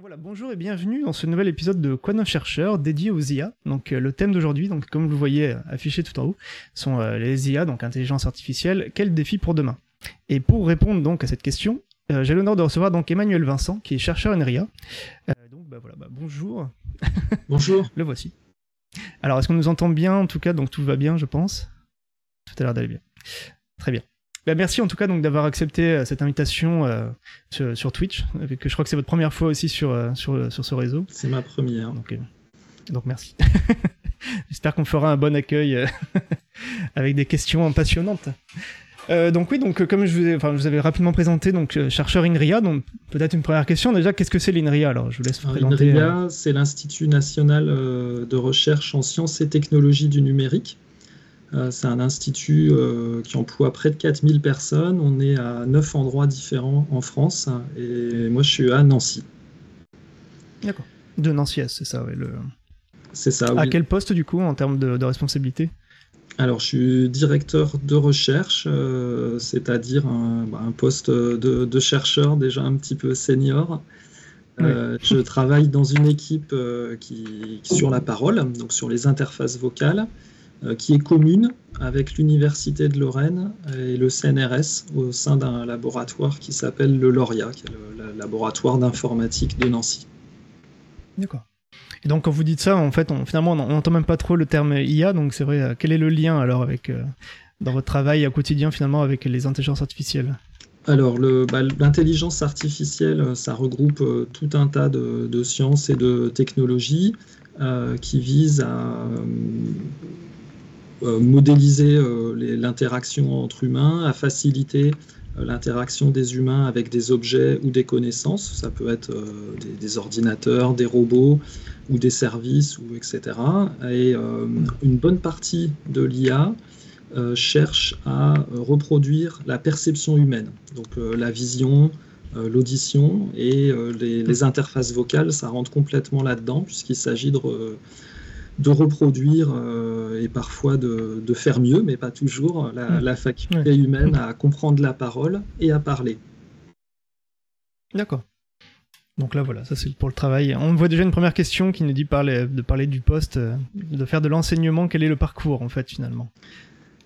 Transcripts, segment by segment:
Voilà, bonjour et bienvenue dans ce nouvel épisode de Quoi chercheur dédié aux IA. Donc euh, le thème d'aujourd'hui, donc comme vous le voyez affiché tout en haut, sont euh, les IA, donc intelligence artificielle. Quel défi pour demain? Et pour répondre donc à cette question, euh, j'ai l'honneur de recevoir donc Emmanuel Vincent, qui est chercheur en IA. donc bah, voilà, bah, bonjour. Bonjour. le voici. Alors est-ce qu'on nous entend bien? En tout cas, donc tout va bien, je pense. Tout a l'air d'aller bien. Très bien. Bah, merci en tout cas donc d'avoir accepté euh, cette invitation euh, sur, Twitch, que je crois que c'est votre première fois aussi sur, euh, sur, sur ce réseau. C'est ma première. Donc, donc merci. J'espère qu'on fera un bon accueil avec des questions passionnantes. donc oui, donc comme je vous, ai, enfin, je vous avais rapidement présenté, donc chercheur INRIA, donc peut-être une première question déjà, qu'est-ce que c'est l'INRIA? Alors je vous laisse vous présenter. INRIA, c'est l'Institut national de recherche en sciences et technologies du numérique. Euh, c'est un institut euh, qui emploie près de 4000 personnes. On est à 9 endroits différents en France. Et moi, je suis à Nancy. D'accord. De Nancy, c'est ça, oui. Le... C'est ça. À quel poste, du coup, en termes de, responsabilité? Alors, je suis directeur de recherche, euh, c'est-à-dire un, bah, poste de, chercheur déjà un petit peu senior. je travaille dans une équipe qui, sur la parole, donc sur les interfaces vocales, qui est commune avec l'Université de Lorraine et le CNRS au sein d'un laboratoire qui s'appelle le LORIA, qui est le, laboratoire d'informatique de Nancy. D'accord. Et donc quand vous dites ça, en fait, on, finalement, on n'entend même pas trop le terme IA, donc c'est vrai, euh, quel est le lien alors avec, euh, dans votre travail au quotidien finalement avec les intelligences artificielles? Alors, bah, l'intelligence artificielle, ça regroupe tout un tas de, sciences et de technologies qui visent à euh, modéliser euh, l'interaction entre humains, à faciliter euh, l'interaction des humains avec des objets ou des connaissances. Ça peut être des, ordinateurs, des robots ou des services, ou etc. Et une bonne partie de l'IA cherche à reproduire la perception humaine, donc la vision, l'audition et les, les, interfaces vocales, ça rentre complètement là-dedans puisqu'il s'agit de de reproduire euh, et parfois de, faire mieux, mais pas toujours, la, mm. faculté humaine à comprendre la parole et à parler. D'accord. Donc là, voilà, ça c'est pour le travail. On voit déjà une première question qui nous dit parler, de parler du poste, euh, de faire de l'enseignement. Quel est le parcours, en fait, finalement,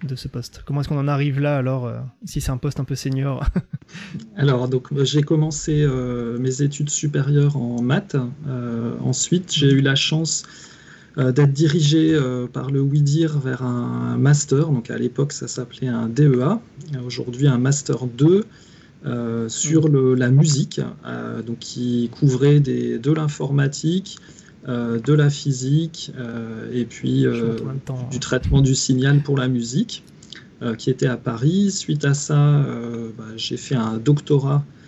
de ce poste? Comment est-ce qu'on en arrive là, alors, euh, si c'est un poste un peu senior? Alors, donc, j'ai commencé mes études supérieures en maths. ensuite, j'ai eu la chance d'être dirigé euh, par le WIDIR vers un master. Donc à l'époque, ça s'appelait un DEA, aujourd'hui un master 2 euh, sur le, la musique, donc qui couvrait des, de l'informatique, de la physique et puis du traitement du signal pour la musique, qui était à Paris. Suite à ça, bah, j'ai fait un doctorat euh,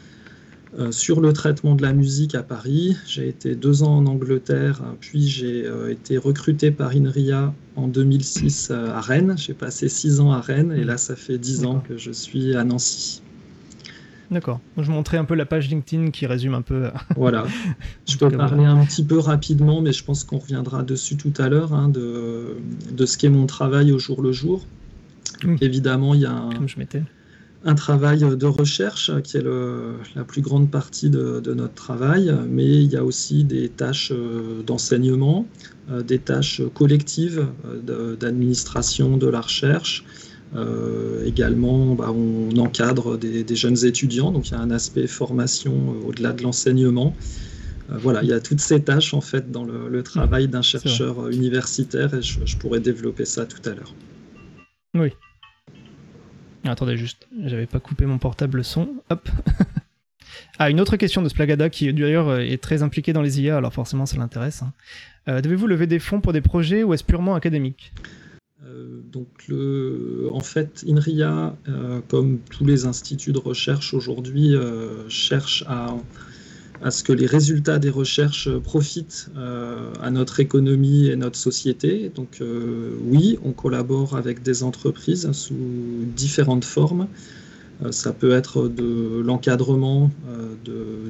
sur le traitement de la musique à Paris. J'ai été deux ans en Angleterre, puis j'ai euh, été recruté par INRIA en 2006 euh, à Rennes. J'ai passé six ans à Rennes et là, ça fait dix ans que je suis à Nancy. D'accord. Je montrais un peu la page LinkedIn qui résume un peu. voilà. Je peux parler un petit peu rapidement, mais je pense qu'on reviendra dessus tout à l'heure, hein, de, de, ce qu'est mon travail au jour le jour. Évidemment, il y a un, Comme je m'étais un travail de recherche qui est la plus grande partie de, notre travail, mais il y a aussi des tâches euh, d'enseignement, euh, des tâches collectives euh, d'administration de la recherche. également, bah, on encadre des, jeunes étudiants, donc il y a un aspect formation au-delà de l'enseignement. voilà, il y a toutes ces tâches en fait dans le, travail d'un chercheur universitaire et je pourrais développer ça tout à l'heure. Oui, Attendez juste, j'avais pas coupé mon portable son. Hop. ah, une autre question de Splagada qui d'ailleurs euh, est très impliqué dans les IA, alors forcément ça l'intéresse. Hein. Euh, devez-vous lever des fonds pour des projets ou est-ce purement académique? Euh, donc, le, en fait, INRIA, comme tous les instituts de recherche aujourd'hui, cherche à à ce que les résultats des recherches profitent euh, à notre économie et notre société. Donc euh, oui, on collabore avec des entreprises sous différentes formes. Euh, ça peut être de l'encadrement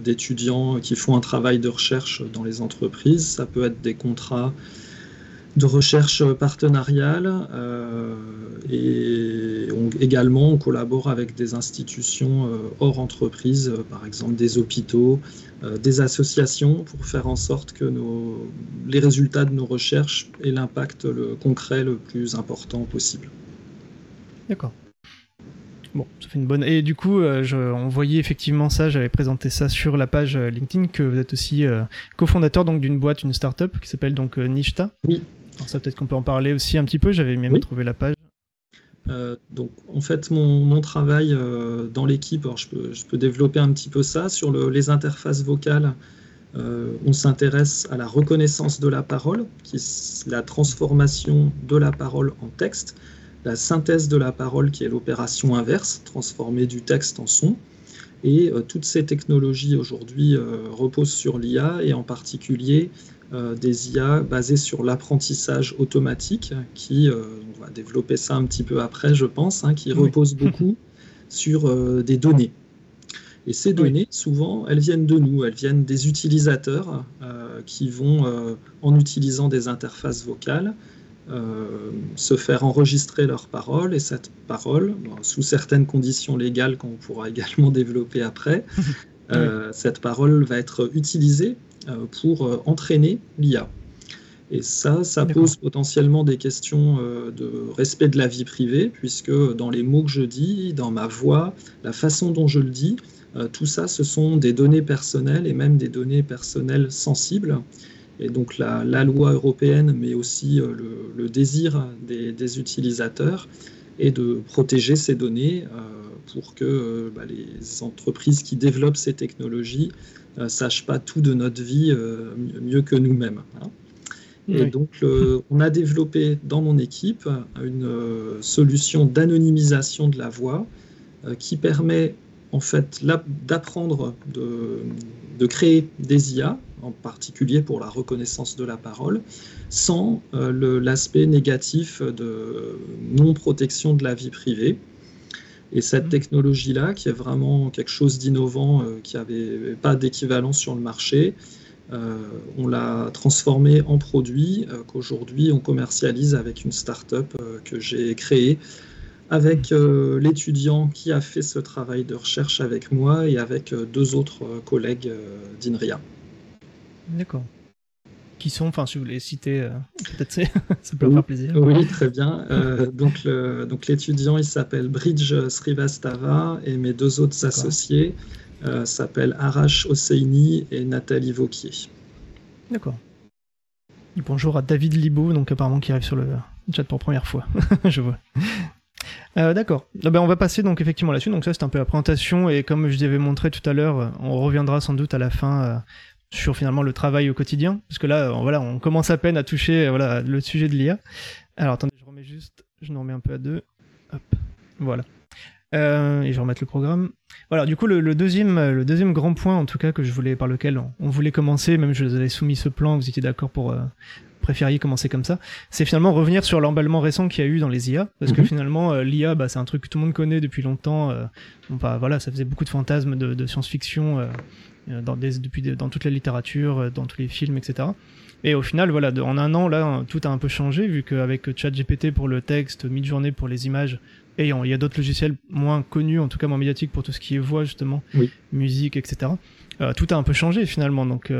d'étudiants qui font un travail de recherche dans les entreprises, ça peut être des contrats de recherche partenariale et également on collabore avec des institutions hors entreprise, par exemple des hôpitaux, des associations pour faire en sorte que nos, les résultats de nos recherches aient l'impact le concret le plus important possible. D'accord. Bon, ça fait une bonne. Et du coup, euh, je, on voyait effectivement ça, j'avais présenté ça sur la page euh, LinkedIn, que vous êtes aussi euh, cofondateur donc d'une boîte, une startup qui s'appelle donc Nishta. Oui. Alors ça, peut-être qu'on peut en parler aussi un petit peu. J'avais même trouvé la page. donc, en fait, mon, mon travail dans l'équipe, alors je peux, je peux, développer un petit peu ça sur le, les interfaces vocales. on s'intéresse à la reconnaissance de la parole, qui est la transformation de la parole en texte la synthèse de la parole qui est l'opération inverse, transformer du texte en son. Et euh, toutes ces technologies aujourd'hui euh, reposent sur l'IA et en particulier euh, des IA basées sur l'apprentissage automatique qui, on va développer ça un petit peu après je pense, hein, qui repose beaucoup sur des données. Et ces données, souvent, elles viennent de nous, elles viennent des utilisateurs qui vont, en utilisant des interfaces vocales, euh, se faire enregistrer leurs paroles. Et cette parole, sous certaines conditions légales qu'on pourra également développer après, euh, cette parole va être utilisée euh, pour entraîner l'IA. Et ça, ça pose potentiellement des questions de respect de la vie privée, puisque dans les mots que je dis, dans ma voix, la façon dont je le dis, tout ça, ce sont des données personnelles et même des données personnelles sensibles et donc la, loi européenne, mais aussi euh, le, désir des, utilisateurs est de protéger ces données euh, pour que euh, bah, les entreprises qui développent ces technologies ne sachent pas tout de notre vie mieux que nous-mêmes. Hein. Et donc, on a développé dans mon équipe une solution d'anonymisation de la voix qui permet en fait d'apprendre de, de, créer des IA en particulier pour la reconnaissance de la parole, sans euh, l'aspect négatif de non-protection de la vie privée. Et cette mmh. technologie-là, qui est vraiment quelque chose d'innovant, euh, qui n'avait pas d'équivalent sur le marché, euh, on l'a transformé en produit qu'aujourd'hui on commercialise avec une start-up que j'ai créée avec l'étudiant qui a fait ce travail de recherche avec moi et avec deux autres collègues d'INRIA. D'accord. Qui sont, enfin, si vous voulez citer, euh, peut-être ça peut oui, faire plaisir. Oui, très bien. Euh, donc, le, donc l'étudiant, il s'appelle Bridge Srivastava et mes deux autres associés euh, s'appellent Arash Hosseini et Nathalie Vauquier. D'accord. bonjour à David Libo, donc apparemment qui arrive sur le chat pour première fois. Je vois. D'accord. Ah ben, on va passer donc effectivement là-dessus. Donc ça c'est un peu la présentation et comme je vous avais montré tout à l'heure, on reviendra sans doute à la fin sur finalement le travail au quotidien, parce que là, voilà, on commence à peine à toucher voilà, le sujet de l'IA. Alors attendez, je remets juste, je nous remets un peu à deux. Hop, voilà. Euh, et je vais remettre le programme. Voilà, du coup, le, deuxième, le deuxième grand point, en tout cas, que je voulais, par lequel on, voulait commencer, même je vous avais soumis ce plan, vous étiez d'accord pour euh, préfériez commencer comme ça, c'est finalement revenir sur l'emballement récent qu'il y a eu dans les IA, parce que mhm. finalement, euh, l'IA, bah, c'est un truc que tout le monde connaît depuis longtemps. bah, voilà, ça faisait beaucoup de fantasmes de, de science-fiction euh, dans, des, depuis, dans toute la littérature, euh, dans tous les films, etc. Et au final, voilà, en un an, là, tout a un peu changé, vu qu'avec ChatGPT pour le texte, Midjourney pour les images, et il y a d'autres logiciels moins connus, en tout cas moins médiatiques pour tout ce qui est voix, justement, musique, etc. Euh, tout a un peu changé finalement. Donc,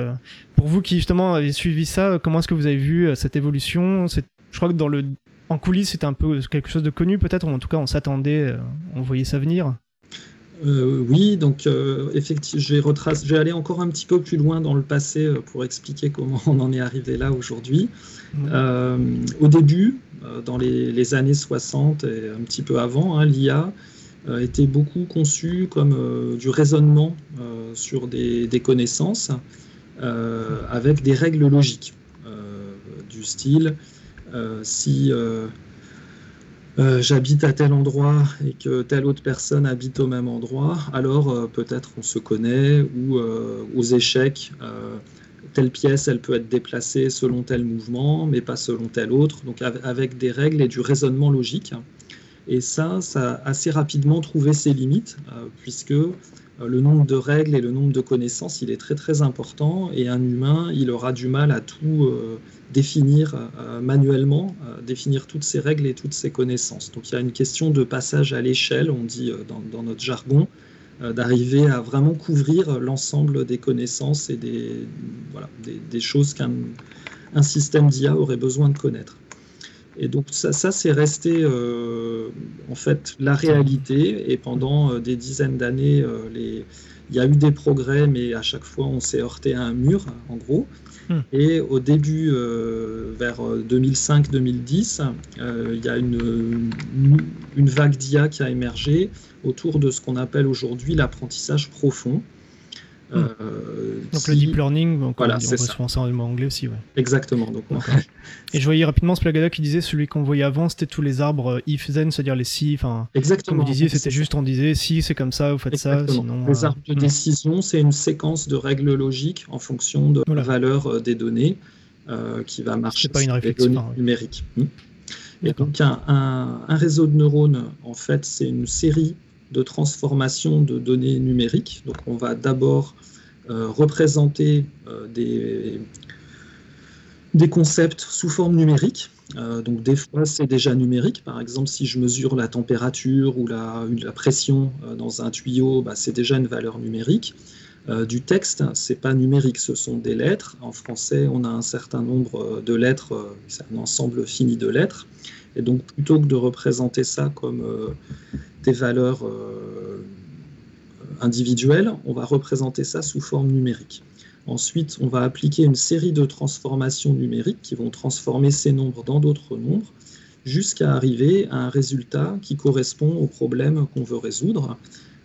pour vous qui justement avez suivi ça, comment est-ce que vous avez vu cette évolution? Je crois que dans le en coulisses, c'était un peu quelque chose de connu peut-être, ou en tout cas on s'attendait, on voyait ça venir. Euh, oui, donc euh, effectivement, je vais, retrace, je vais aller encore un petit peu plus loin dans le passé euh, pour expliquer comment on en est arrivé là aujourd'hui. au début, dans les, années 60 et un petit peu avant, hein, l'IA était beaucoup conçue comme du raisonnement sur des, des connaissances avec des règles logiques du style si euh, j'habite à tel endroit et que telle autre personne habite au même endroit, alors euh, peut-être on se connaît ou euh, aux échecs, telle pièce elle peut être déplacée selon tel mouvement, mais pas selon tel autre, donc avec des règles et du raisonnement logique. Et ça, ça a assez rapidement trouvé ses limites, puisque le nombre de règles et le nombre de connaissances, il est très très important, et un humain, il aura du mal à tout définir manuellement, définir toutes ces règles et toutes ces connaissances. Donc il y a une question de passage à l'échelle, on dit dans notre jargon, euh, d'arriver à vraiment couvrir l'ensemble des connaissances et des, choses qu'un un système d'IA aurait besoin de connaître. Et donc ça, ça c'est resté euh, en fait la réalité. Et pendant euh, des dizaines d'années, les... il y a eu des progrès, mais à chaque fois on s'est heurté à un mur, en gros. Hmm. Et au début, vers 2005-2010, il y a une, une vague d'IA qui a émergé autour de ce qu'on appelle aujourd'hui l'apprentissage profond. Hmm. Euh, donc le deep learning, donc voilà, on, on ça. en anglais aussi. Ouais. Exactement. Donc, Et je voyais rapidement Splagada qui disait celui qu'on voyait avant, c'était tous les arbres euh, if then, c'est-à-dire les si. Enfin, Exactement. Comme vous disiez, c'était juste on disait si c'est comme ça, vous faites ça. Sinon, les euh, arbres de hmm. décision, c'est une séquence de règles logiques en fonction de la valeur des données qui va marcher. C'est pas une réflexion numérique. Hmm. Et donc un, un, réseau de neurones, en fait, c'est une série de transformation de données numériques. Donc on va d'abord euh, représenter euh, des, concepts sous forme numérique. Euh, donc des fois c'est déjà numérique. Par exemple si je mesure la température ou la, la pression dans un tuyau, bah, c'est déjà une valeur numérique. du texte, c'est pas numérique, ce sont des lettres. En français, on a un certain nombre de lettres, c'est un ensemble fini de lettres. Et donc, plutôt que de représenter ça comme valeurs euh, individuelles, on va représenter ça sous forme numérique. Ensuite, on va appliquer une série de transformations numériques qui vont transformer ces nombres dans d'autres nombres jusqu'à arriver à un résultat qui correspond au problème qu'on veut résoudre.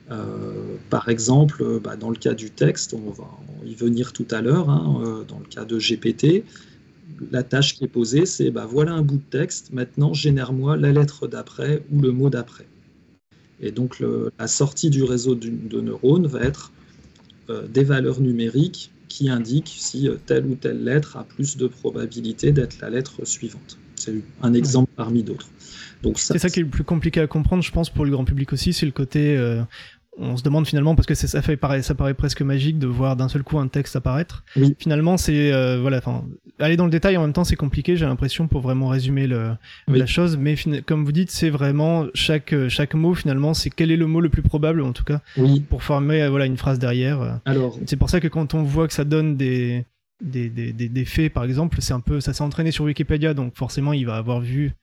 Euh, par exemple, bah, dans le cas du texte, on va y venir tout à l'heure, hein, euh, dans le cas de GPT, la tâche qui est posée, c'est bah, voilà un bout de texte, maintenant génère-moi la lettre d'après ou le mot d'après. Et donc la sortie du réseau de neurones va être euh, des valeurs numériques qui indiquent si euh, telle ou telle lettre a plus de probabilité d'être la lettre suivante. C'est un exemple parmi d'autres. c'est ça, qui est le plus compliqué à comprendre, je pense, pour le grand public aussi, c'est le côté euh, on se demande finalement parce que ça fait pareil, ça paraît presque magique de voir d'un seul coup un texte apparaître. Finalement, c'est euh, voilà, enfin, aller dans le détail en même temps, c'est compliqué. J'ai l'impression pour vraiment résumer le, la chose, mais comme vous dites, c'est vraiment chaque chaque mot finalement, c'est quel est le mot le plus probable en tout cas pour former voilà une phrase derrière. Alors, c'est pour ça que quand on voit que ça donne des des, des, des, faits, par exemple, c'est un peu, ça s'est entraîné sur Wikipédia, donc forcément, il va avoir vu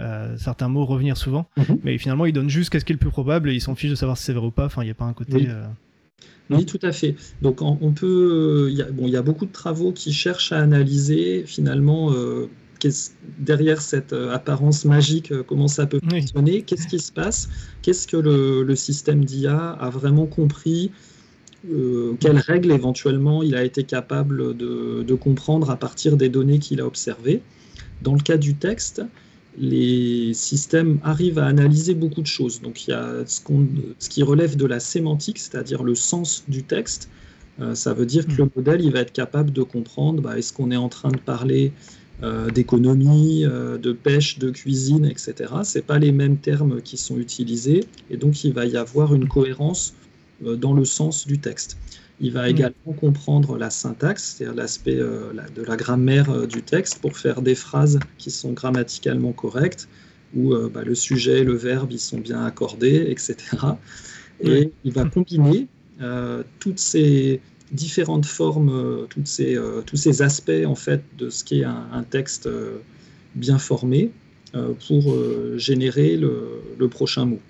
euh, certains mots revenir souvent, mhm. mais finalement, il donne juste qu'est-ce qui est le plus probable et il s'en fiche de savoir si c'est vrai ou pas. Enfin, il n'y a pas un côté. Oui. Euh, tout à fait. Donc, on peut. Il y, a, bon, il y a beaucoup de travaux qui cherchent à analyser finalement euh, derrière cette apparence magique, comment ça peut fonctionner, qu'est-ce qui se passe, qu'est-ce que le, le système d'IA a vraiment compris euh, quelles règles éventuellement il a été capable de, comprendre à partir des données qu'il a observées. Dans le cas du texte, les systèmes arrivent à analyser beaucoup de choses. Donc il y a ce, ce qui relève de la sémantique, c'est-à-dire le sens du texte. Euh, ça veut dire que le modèle il va être capable de comprendre bah, est-ce qu'on est en train de parler euh, d'économie, de pêche, de cuisine, etc. Ce pas les mêmes termes qui sont utilisés et donc il va y avoir une cohérence euh, dans le sens du texte. Il va mm. également comprendre la syntaxe, c'est-à-dire l'aspect euh, de la grammaire euh, du texte pour faire des phrases qui sont grammaticalement correctes, où bah, le sujet et le verbe ils sont bien accordés, etc. Et il va combiner toutes ces différentes formes, toutes ces, tous ces aspects en fait de ce qui est un, texte bien formé pour générer le prochain mot.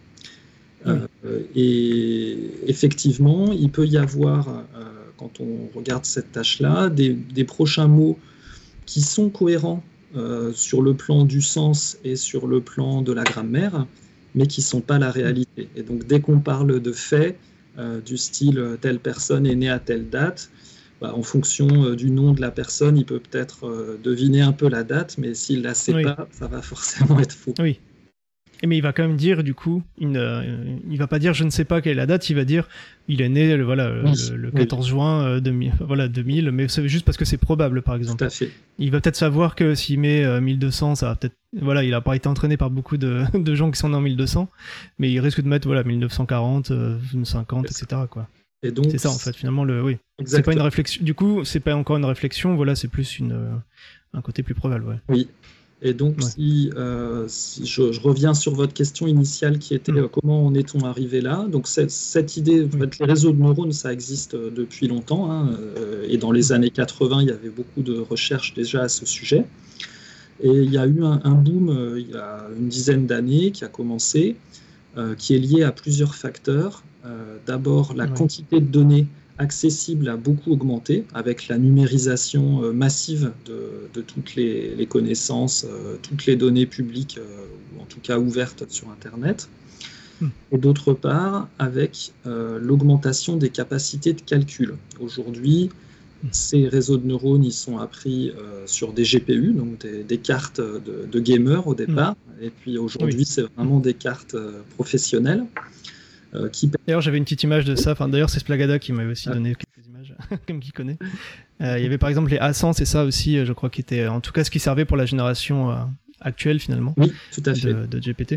Euh, et effectivement, il peut y avoir, euh, quand on regarde cette tâche-là, des, prochains mots qui sont cohérents euh, sur le plan du sens et sur le plan de la grammaire, mais qui ne sont pas la réalité. Et donc dès qu'on parle de faits, du style telle personne est née à telle date, bah, en fonction du nom de la personne, il peut peut-être deviner un peu la date, mais s'il ne la sait pas, ça va forcément être faux. Oui. Mais il va quand même dire, du coup, une, euh, il va pas dire je ne sais pas quelle est la date, il va dire il est né le, voilà, le, 14 juin 2000, euh, voilà, 2000, mais c'est juste parce que c'est probable, par exemple. Tout à fait. Il va peut-être savoir que s'il met 1200, ça va peut-être. Voilà, il a pas été entraîné par beaucoup de, de gens qui sont nés en 1200, mais il risque de mettre voilà, 1940, 1950, etc. Quoi. Et donc, c'est ça en fait, finalement, le, oui. C'est pas une réflexion. Du coup, c'est pas encore une réflexion, voilà, c'est plus une, un côté plus probable, ouais. Oui, et donc, si, euh, je, reviens sur votre question initiale qui était mm. euh, comment en est-on arrivé là? Donc, cette, idée, en fait, les réseaux de neurones, ça existe euh, depuis longtemps. Hein, et dans les années 80, il y avait beaucoup de recherches déjà à ce sujet. Et il y a eu un, boom il y a une dizaine d'années qui a commencé, qui est lié à plusieurs facteurs. D'abord, la quantité de données accessible a beaucoup augmenté avec la numérisation euh, massive de, toutes les, connaissances, euh, toutes les données publiques, euh, ou en tout cas ouvertes sur Internet. Hmm. Et d'autre part, avec l'augmentation des capacités de calcul. Aujourd'hui, hmm. ces réseaux de neurones, ils sont appris sur des GPU, donc des, cartes de, gamers au départ. Hmm. Et puis aujourd'hui, c'est vraiment des cartes professionnelles. Euh, d'ailleurs, j'avais une petite image de ça. Enfin, d'ailleurs, c'est Splagada qui m'avait aussi ah. donné quelques images, comme qui connaît. Euh, il y avait par exemple les A100, c'est ça aussi, euh, je crois, qui était en tout cas ce qui servait pour la génération actuelle finalement. Oui, tout à fait. De, GPT.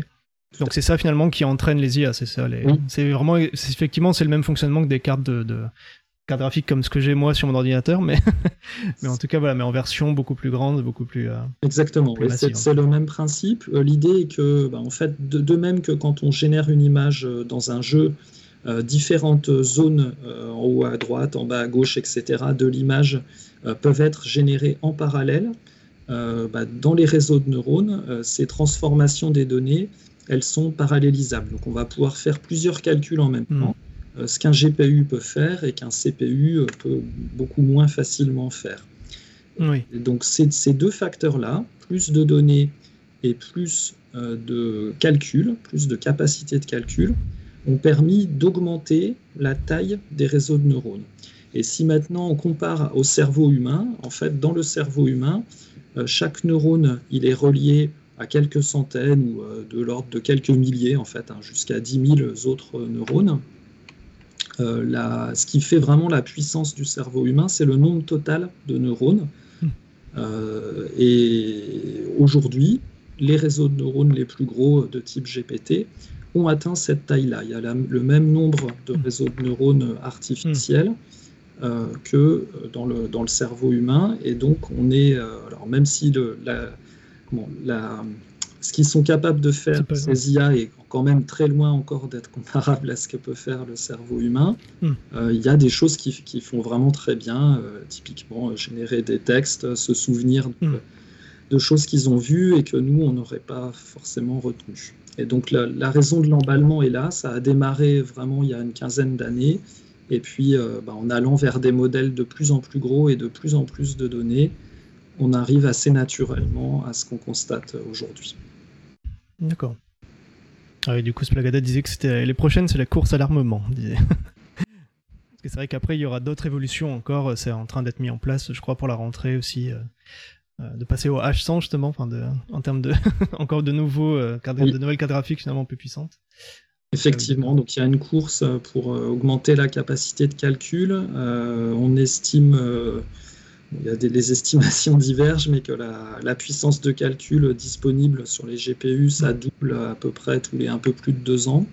Donc c'est ça finalement qui entraîne les IA, c'est ça. Les... C'est vraiment, effectivement, c'est le même fonctionnement que des cartes de, carte graphique comme ce que j'ai moi sur mon ordinateur, mais, mais en tout cas, voilà, mais en version beaucoup plus grande, beaucoup plus. Euh, Exactement, c'est le même principe. Euh, l'idée est que, bah, en fait, de, même que quand on génère une image euh, dans un jeu, différentes zones en haut à droite, en bas à gauche, etc., de l'image peuvent être générées en parallèle. Bah, dans les réseaux de neurones, ces transformations des données, elles sont parallélisables. Donc on va pouvoir faire plusieurs calculs en même hmm. temps. Ce qu'un GPU peut faire et qu'un CPU euh, peut beaucoup moins facilement faire. donc ces deux facteurs-là, plus de données et plus euh, de calcul, plus de capacité de calcul, ont permis d'augmenter la taille des réseaux de neurones. Et si maintenant on compare au cerveau humain, en fait, dans le cerveau humain, chaque neurone, il est relié à quelques centaines ou de l'ordre de quelques milliers, en fait, hein, jusqu'à 10 000 autres neurones. Euh, ce qui fait vraiment la puissance du cerveau humain, c'est le nombre total de neurones. Hmm. Euh, et aujourd'hui, les réseaux de neurones les plus gros de type GPT ont atteint cette taille-là. Il y a le même nombre de hmm. réseaux de neurones artificiels hmm. euh, que dans le, dans le cerveau humain. Et donc, on est, alors même si le, la, la, ce qu'ils sont capables de faire, ces IA, est quand même très loin encore d'être comparable à ce que peut faire le cerveau humain. Hmm. Euh, il y a des choses qui, qui font vraiment très bien, euh, typiquement euh, générer des textes, se souvenir hmm. de, choses qu'ils ont vues et que nous, on n'aurait pas forcément retenues. Et donc la, raison de l'emballement est là, ça a démarré vraiment il y a une quinzaine d'années, et puis bah, en allant vers des modèles de plus en plus gros et de plus en plus de données, on arrive assez naturellement à ce qu'on constate aujourd'hui. D'accord. Ah du coup, Splagada disait que c'était les prochaines, c'est la course à l'armement. Parce que c'est vrai qu'après, il y aura d'autres évolutions encore. C'est en train d'être mis en place, je crois, pour la rentrée aussi. Euh, euh, de passer au H100 justement, enfin de, en termes de encore de nouveaux, euh, de nouvelles cartes graphiques finalement plus puissantes. Effectivement, donc il y a une course pour augmenter la capacité de calcul. on estime il y a des estimations divergent, mais que la, puissance de calcul disponible sur les GPU, ça double à peu près tous les un peu plus de deux ans.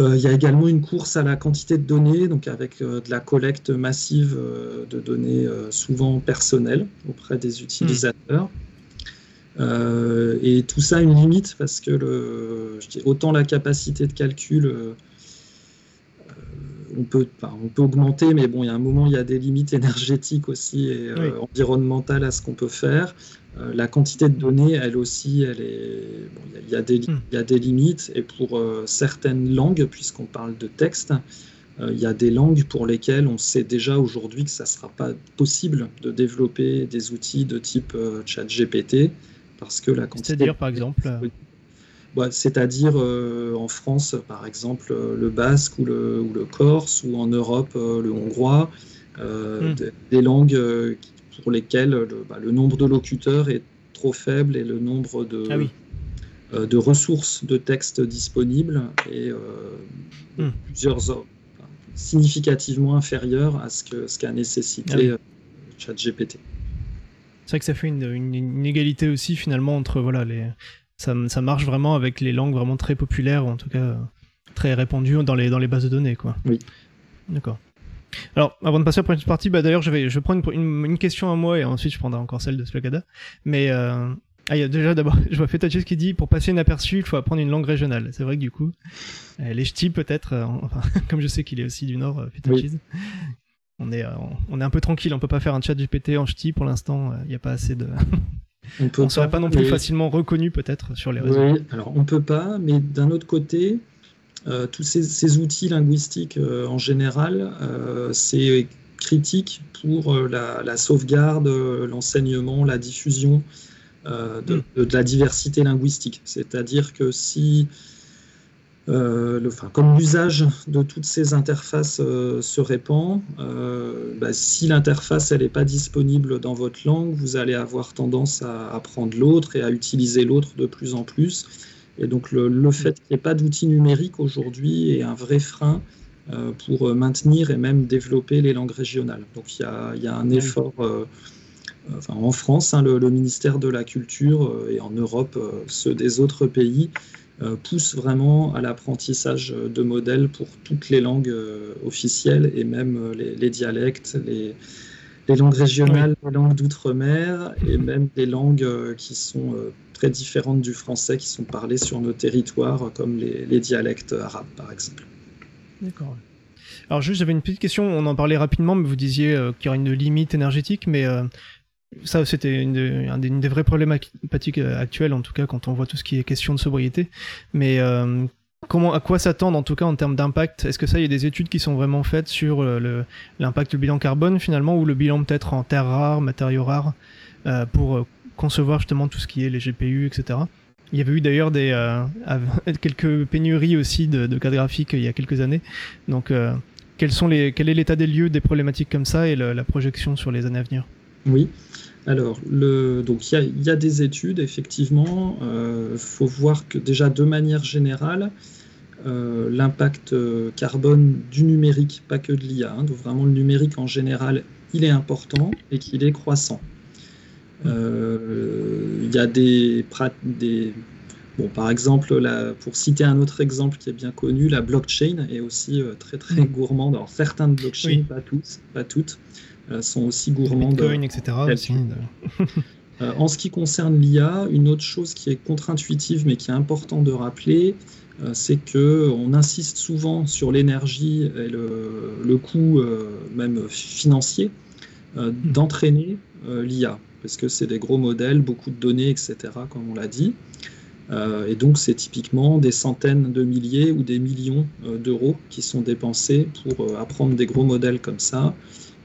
Euh, il y a également une course à la quantité de données, donc avec euh, de la collecte massive euh, de données souvent personnelles auprès des utilisateurs. et tout ça a une limite parce que le, autant la capacité de calcul on peut, on peut augmenter, mais bon, il y a un moment, il y a des limites énergétiques aussi et euh, environnementales à ce qu'on peut faire. Euh, la quantité de données, elle aussi, elle est, il, y a, des, il y a des limites et pour euh, certaines langues, puisqu'on parle de texte, il y a des langues pour lesquelles on sait déjà aujourd'hui que ça ne sera pas possible de développer des outils de type ChatGPT parce que la quantité. C'est-à-dire, par exemple bah, c'est-à-dire euh, en France, par exemple, euh, le basque ou le, ou le corse, ou en Europe, euh, le hongrois, hmm. des, langues pour lesquelles bah, le, nombre de locuteurs est trop faible et le nombre de, ah de ressources de texte disponibles et hmm. plusieurs significativement inférieures à ce qu'a ce qu'a nécessité ah ChatGPT. C'est vrai que ça fait une, une, inégalité aussi finalement entre voilà les ça, ça, marche vraiment avec les langues vraiment très populaires ou en tout cas très répandues dans les dans les bases de données quoi. Oui. D'accord. Alors, avant de passer à la prochaine partie, bah d'ailleurs, je vais, je prends une, une, question à moi et ensuite je prendrai encore celle de Splagada. Mais euh, ah, y a déjà d'abord, je vois Fetachis qui dit pour passer inaperçu, il faut apprendre une langue régionale. C'est vrai que du coup, euh, les ch'tis peut-être, euh, enfin, comme je sais qu'il est aussi du nord, euh, Fetachis, on est, on est un peu tranquille. On peut pas faire un chat GPT en ch'ti pour l'instant. Il n'y a pas assez de. On ne serait pas non plus facilement reconnu peut-être sur les réseaux. Oui, alors on peut pas, mais d'un autre côté, euh, tous ces, outils linguistiques euh, en général, euh, c'est critique pour la, sauvegarde, l'enseignement, la diffusion de, la diversité linguistique. C'est-à-dire que si, comme l'usage de toutes ces interfaces se répand, bah, si l'interface n'est pas disponible dans votre langue, vous allez avoir tendance à apprendre l'autre et à utiliser l'autre de plus en plus. Et donc le, fait qu'il n'y ait pas d'outils numériques aujourd'hui est un vrai frein euh, pour euh, maintenir et même développer les langues régionales. Donc il y a, un effort, euh, en France, hein, le, ministère de la Culture et en Europe, ceux des autres pays, poussent vraiment à l'apprentissage de modèles pour toutes les langues officielles et même les, dialectes, les, langues régionales, les langues d'outre-mer et même des langues qui sont très différentes du français qui sont parlées sur nos territoires, comme les, dialectes arabes, par exemple. D'accord. Alors juste, j'avais une petite question, on en parlait rapidement, mais vous disiez euh, qu'il y aurait une limite énergétique, mais euh, ça, c'était une, une, des vraies problématiques euh, actuelles, en tout cas, quand on voit tout ce qui est question de sobriété. Mais comment, à quoi s'attendre, en tout cas, en termes d'impact? Est-ce que ça, il y a des études qui sont vraiment faites sur l'impact du bilan carbone, finalement, ou le bilan peut-être en terres rares, matériaux rares, pour concevoir justement tout ce qui est les GPU, etc. Il y avait eu d'ailleurs euh, quelques pénuries aussi de, de cartes graphiques il y a quelques années. Donc, euh, quel est l'état des lieux des problématiques comme ça et la projection sur les années à venir? Oui. Alors, le, donc il y, y, a des études, effectivement. Il euh, faut voir que déjà de manière générale, euh, l'impact carbone du numérique, pas que de l'IA, hein, donc vraiment le numérique en général, il est important et qu'il est croissant. Euh, il y a des, des Bon, par exemple, pour citer un autre exemple qui est bien connu, la blockchain est aussi euh, très très mm. gourmande. Alors certaines blockchains, pas toutes, pas toutes, euh, sont aussi gourmandes. Bitcoin, etc. en ce qui concerne l'IA, une autre chose qui est contre-intuitive mais qui est important de rappeler, c'est que on insiste souvent sur l'énergie et le, le coût même financier mm. d'entraîner l'IA parce que c'est des gros modèles, beaucoup de données, etc., comme on l'a dit. Euh, et donc, c'est typiquement des centaines de milliers ou des millions euh, d'euros qui sont dépensés pour euh, apprendre des gros modèles comme ça.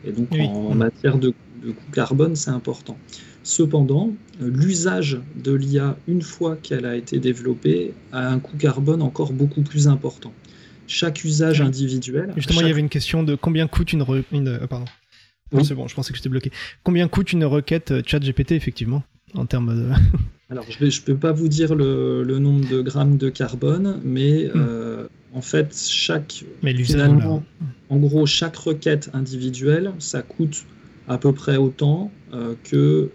Et donc, en, matière de, de coût carbone, c'est important. Cependant, l'usage de l'IA, une fois qu'elle a été développée, a un coût carbone encore beaucoup plus important. Chaque usage individuel. Justement, il y avait une question de combien coûte une. une pardon. C'est bon, je pensais que j'étais bloqué. Combien coûte une requête euh, chat GPT, effectivement, en termes de. Alors, je ne peux pas vous dire le, nombre de grammes de carbone, mais hmm. euh, en fait, chaque. Mais finalement, en gros, chaque requête individuelle, ça coûte à peu près autant euh, que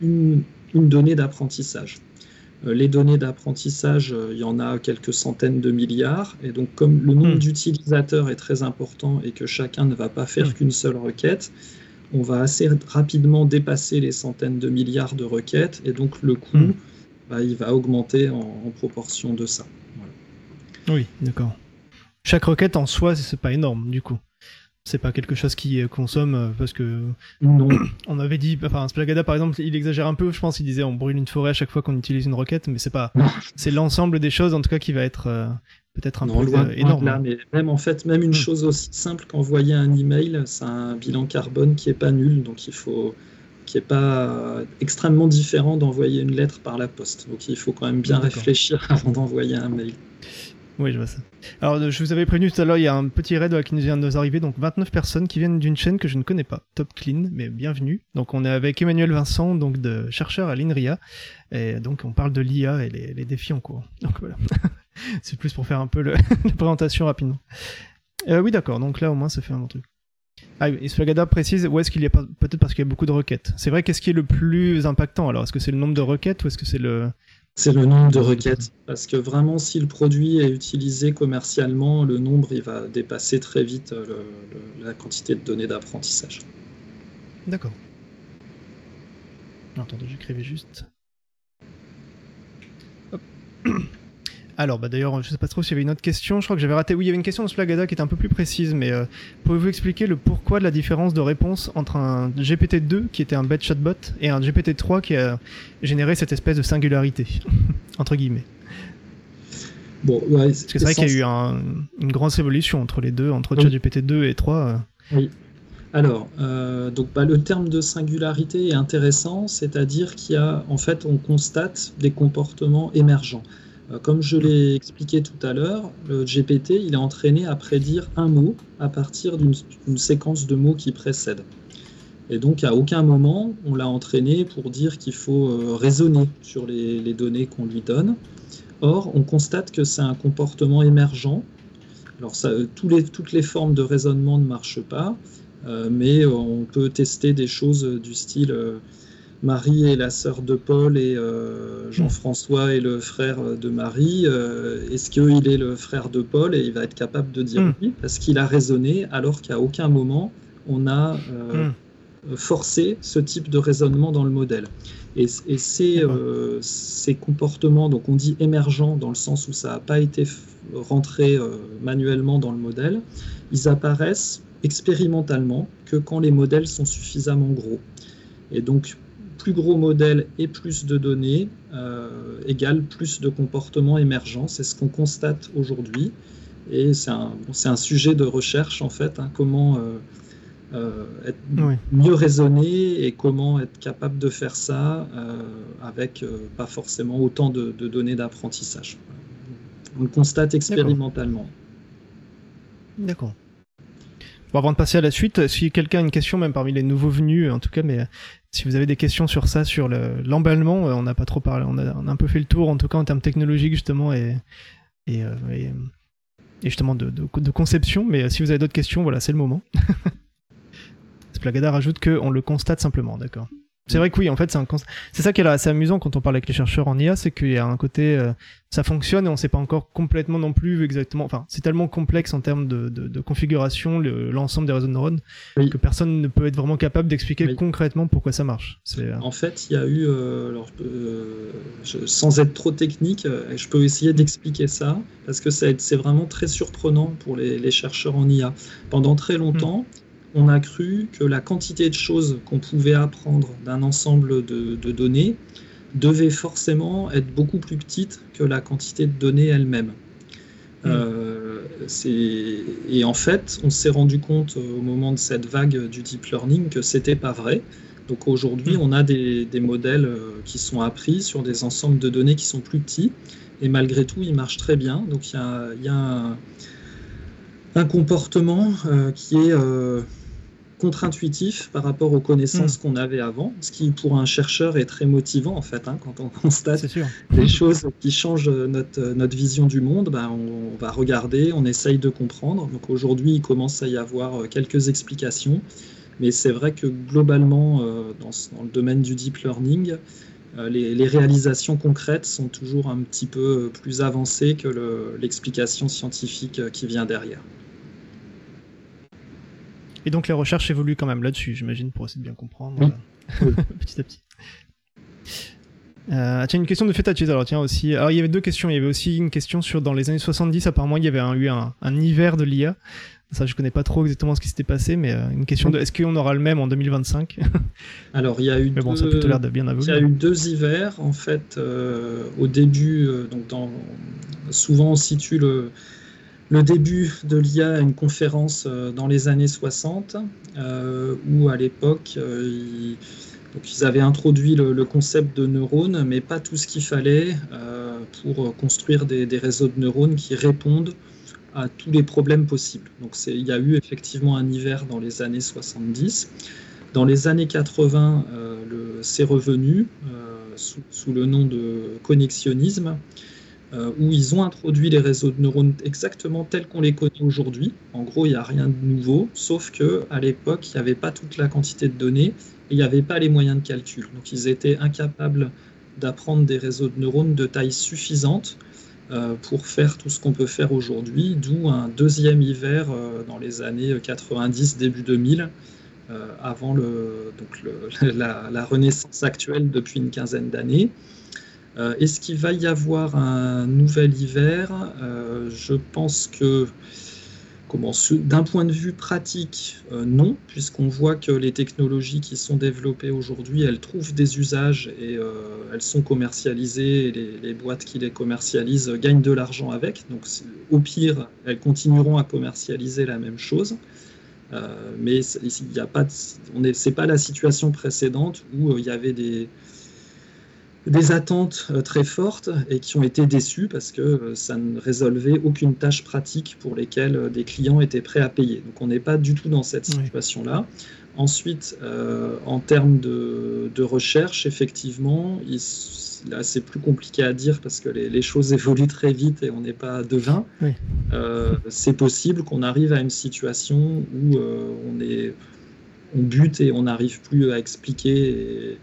une, donnée d'apprentissage. les données d'apprentissage, il y en a quelques centaines de milliards, et donc comme le nombre hmm. d'utilisateurs est très important et que chacun ne va pas faire hmm. qu'une seule requête, on va assez rapidement dépasser les centaines de milliards de requêtes et donc le coût, hmm. bah, il va augmenter en, proportion de ça. Oui, d'accord. Chaque requête en soi, c'est pas énorme du coup. C'est pas quelque chose qui consomme euh, parce que non. on avait dit, enfin Splagada par exemple, il exagère un peu, je pense, il disait on brûle une forêt à chaque fois qu'on utilise une requête, mais c'est pas, c'est l'ensemble des choses en tout cas qui va être euh, peut-être un peu euh, énorme. mais même en fait, même une hmm. chose aussi simple qu'envoyer un email, c'est un bilan carbone qui est pas nul, donc il faut qui est pas extrêmement différent d'envoyer une lettre par la poste. Donc il faut quand même bien réfléchir avant d'envoyer un mail. Oui, je vois ça. Alors, je vous avais prévenu tout à l'heure, il y a un petit raid qui nous vient de nous arriver, donc 29 personnes qui viennent d'une chaîne que je ne connais pas, Top Clean, mais bienvenue. Donc, on est avec Emmanuel Vincent, donc de chercheur à l'INRIA, et donc on parle de l'IA et les, défis en cours. Donc voilà, c'est plus pour faire un peu la présentation rapidement. Euh, oui, d'accord, donc là au moins ça fait un bon truc. Ah, et Splagada précise où est-ce qu'il y a peut-être parce qu'il y a beaucoup de requêtes. C'est vrai, qu'est-ce qui est le plus impactant alors? Est-ce que c'est le nombre de requêtes ou est-ce que c'est le c'est le nombre de requêtes. Parce que vraiment, si le produit est utilisé commercialement, le nombre il va dépasser très vite euh, la quantité de données d'apprentissage. D'accord. Attendez, j'écrivais juste. Hop. Alors, bah d'ailleurs, je sais pas trop s'il y avait une autre question. Je crois que j'avais raté. Oui, il y avait une question de Splagada qui est un peu plus précise, mais euh, pouvez-vous expliquer le pourquoi de la différence de réponse entre un GPT-2 qui était un bête chatbot et un GPT-3 qui a généré cette espèce de singularité entre guillemets? Bon, Parce que c'est vrai qu'il y a eu une grosse évolution entre les deux, entre ChatGPT-2 et 3. Euh. Oui. Alors, euh, donc bah, le terme de singularité est intéressant, c'est-à-dire qu'il y a, en fait, on constate des comportements émergents. Euh, comme je l'ai expliqué tout à l'heure, le GPT il est entraîné à prédire un mot à partir d'une séquence de mots qui précède. Et donc à aucun moment on l'a entraîné pour dire qu'il faut euh, raisonner sur les, données qu'on lui donne. Or, on constate que c'est un comportement émergent. Alors ça, toutes les formes de raisonnement ne marchent pas, euh, mais on peut tester des choses du style Marie est la sœur de Paul et euh, Jean-François est le frère de Marie. Euh, est-ce qu'il est le frère de Paul? Et il va être capable de dire hmm. oui parce qu'il a raisonné alors qu'à aucun moment on a euh, hmm. forcé ce type de raisonnement dans le modèle. Et, ces, ces, comportements, donc on dit émergents dans le sens où ça n'a pas été rentré manuellement dans le modèle, ils apparaissent expérimentalement que quand les modèles sont suffisamment gros. Et donc, plus gros modèle et plus de données euh, égale plus de comportements émergents. C'est ce qu'on constate aujourd'hui. Et c'est un, un, sujet de recherche, en fait, hein, comment euh, euh, être mieux raisonné et comment être capable de faire ça avec pas forcément autant de, de données d'apprentissage. On le constate expérimentalement. D'accord. Bon, avant de passer à la suite, si quelqu'un a une question, même parmi les nouveaux venus, en tout cas, mais si vous avez des questions sur ça, sur l'emballement, euh, on n'a pas trop parlé, on a, un peu fait le tour, en tout cas en termes technologiques justement et, et, euh, justement de, conception. Mais euh, si vous avez d'autres questions, voilà, c'est le moment. Splagada rajoute qu'on le constate simplement, d'accord. C'est vrai que oui, en fait, c'est c'est ça qui est assez amusant quand on parle avec les chercheurs en IA, c'est qu'il y a un côté, euh, ça fonctionne et on sait pas encore complètement non plus exactement. Enfin, c'est tellement complexe en termes de, de, configuration, l'ensemble des réseaux de neurones, que personne ne peut être vraiment capable d'expliquer concrètement pourquoi ça marche. Euh, en fait, il y a eu, euh, alors, sans être trop technique, je peux essayer d'expliquer ça parce que c'est vraiment très surprenant pour les, les, chercheurs en IA. Pendant très longtemps. Hmm on a cru que la quantité de choses qu'on pouvait apprendre d'un ensemble de, données devait forcément être beaucoup plus petite que la quantité de données elle-même. Hmm. Euh, et en fait, on s'est rendu compte au moment de cette vague du deep learning que c'était pas vrai. Donc aujourd'hui, hmm. on a des, modèles euh, qui sont appris sur des ensembles de données qui sont plus petits, et malgré tout, ils marchent très bien. Donc il y a, un, comportement euh, qui est contre-intuitif par rapport aux connaissances hmm. qu'on avait avant, ce qui pour un chercheur est très motivant en fait, hein, quand on constate des choses qui changent notre, notre vision du monde, ben, on, va regarder, on essaye de comprendre. Donc aujourd'hui, il commence à y avoir euh, quelques explications, mais c'est vrai que globalement, euh, dans, dans, le domaine du deep learning, euh, les, les, réalisations concrètes sont toujours un petit peu plus avancées que l'explication scientifique qui vient derrière. Et donc les recherches évoluent quand même là-dessus, j'imagine, pour essayer de bien comprendre euh, petit à petit. Euh, tiens, une question de Feta alors tiens aussi. Alors il y avait deux questions. Il y avait aussi une question sur dans les années 70, apparemment il y avait eu un, hiver de l'IA. Ça, je connais pas trop exactement ce qui s'était passé, mais euh, une question de est-ce qu'on aura le même en 2025 Alors il y a eu. mais bon, ça a plutôt l'air de bien Il y a eu deux hivers en fait. au début, donc dans... souvent on situe le le début de l'IA à une conférence euh, dans les années 60, euh, où à l'époque, euh, ils, avaient introduit le, concept de neurones, mais pas tout ce qu'il fallait pour construire des, réseaux de neurones qui répondent à tous les problèmes possibles. Donc il y a eu effectivement un hiver dans les années 70. Dans les années 80, c'est revenu sous, sous, le nom de connexionnisme. Euh, où ils ont introduit les réseaux de neurones exactement tels qu'on les connaît aujourd'hui. En gros, il n'y a rien de nouveau, sauf que à l'époque, il n'y avait pas toute la quantité de données et il n'y avait pas les moyens de calcul. Donc, ils étaient incapables d'apprendre des réseaux de neurones de taille suffisante euh, pour faire tout ce qu'on peut faire aujourd'hui, d'où un deuxième hiver euh, dans les années 90, début 2000, avant donc la, renaissance actuelle depuis une quinzaine d'années. Euh, est-ce qu'il va y avoir un nouvel hiver? Euh, Je pense que d'un point de vue pratique, euh, non, puisqu'on voit que les technologies qui sont développées aujourd'hui, elles trouvent des usages et elles sont commercialisées, et les, boîtes qui les commercialisent gagnent de l'argent avec. Donc au pire, elles continueront à commercialiser la même chose. mais il c'est pas la situation précédente où il y avait des, des attentes euh, très fortes et qui ont été déçues parce que euh, ça ne résolvait aucune tâche pratique pour lesquelles euh, des clients étaient prêts à payer. Donc on n'est pas du tout dans cette situation-là. Ensuite, en termes de, recherche, effectivement, là c'est plus compliqué à dire parce que les, choses évoluent très vite et on n'est pas devin. c'est possible qu'on arrive à une situation où on, est, on bute et on n'arrive plus à expliquer.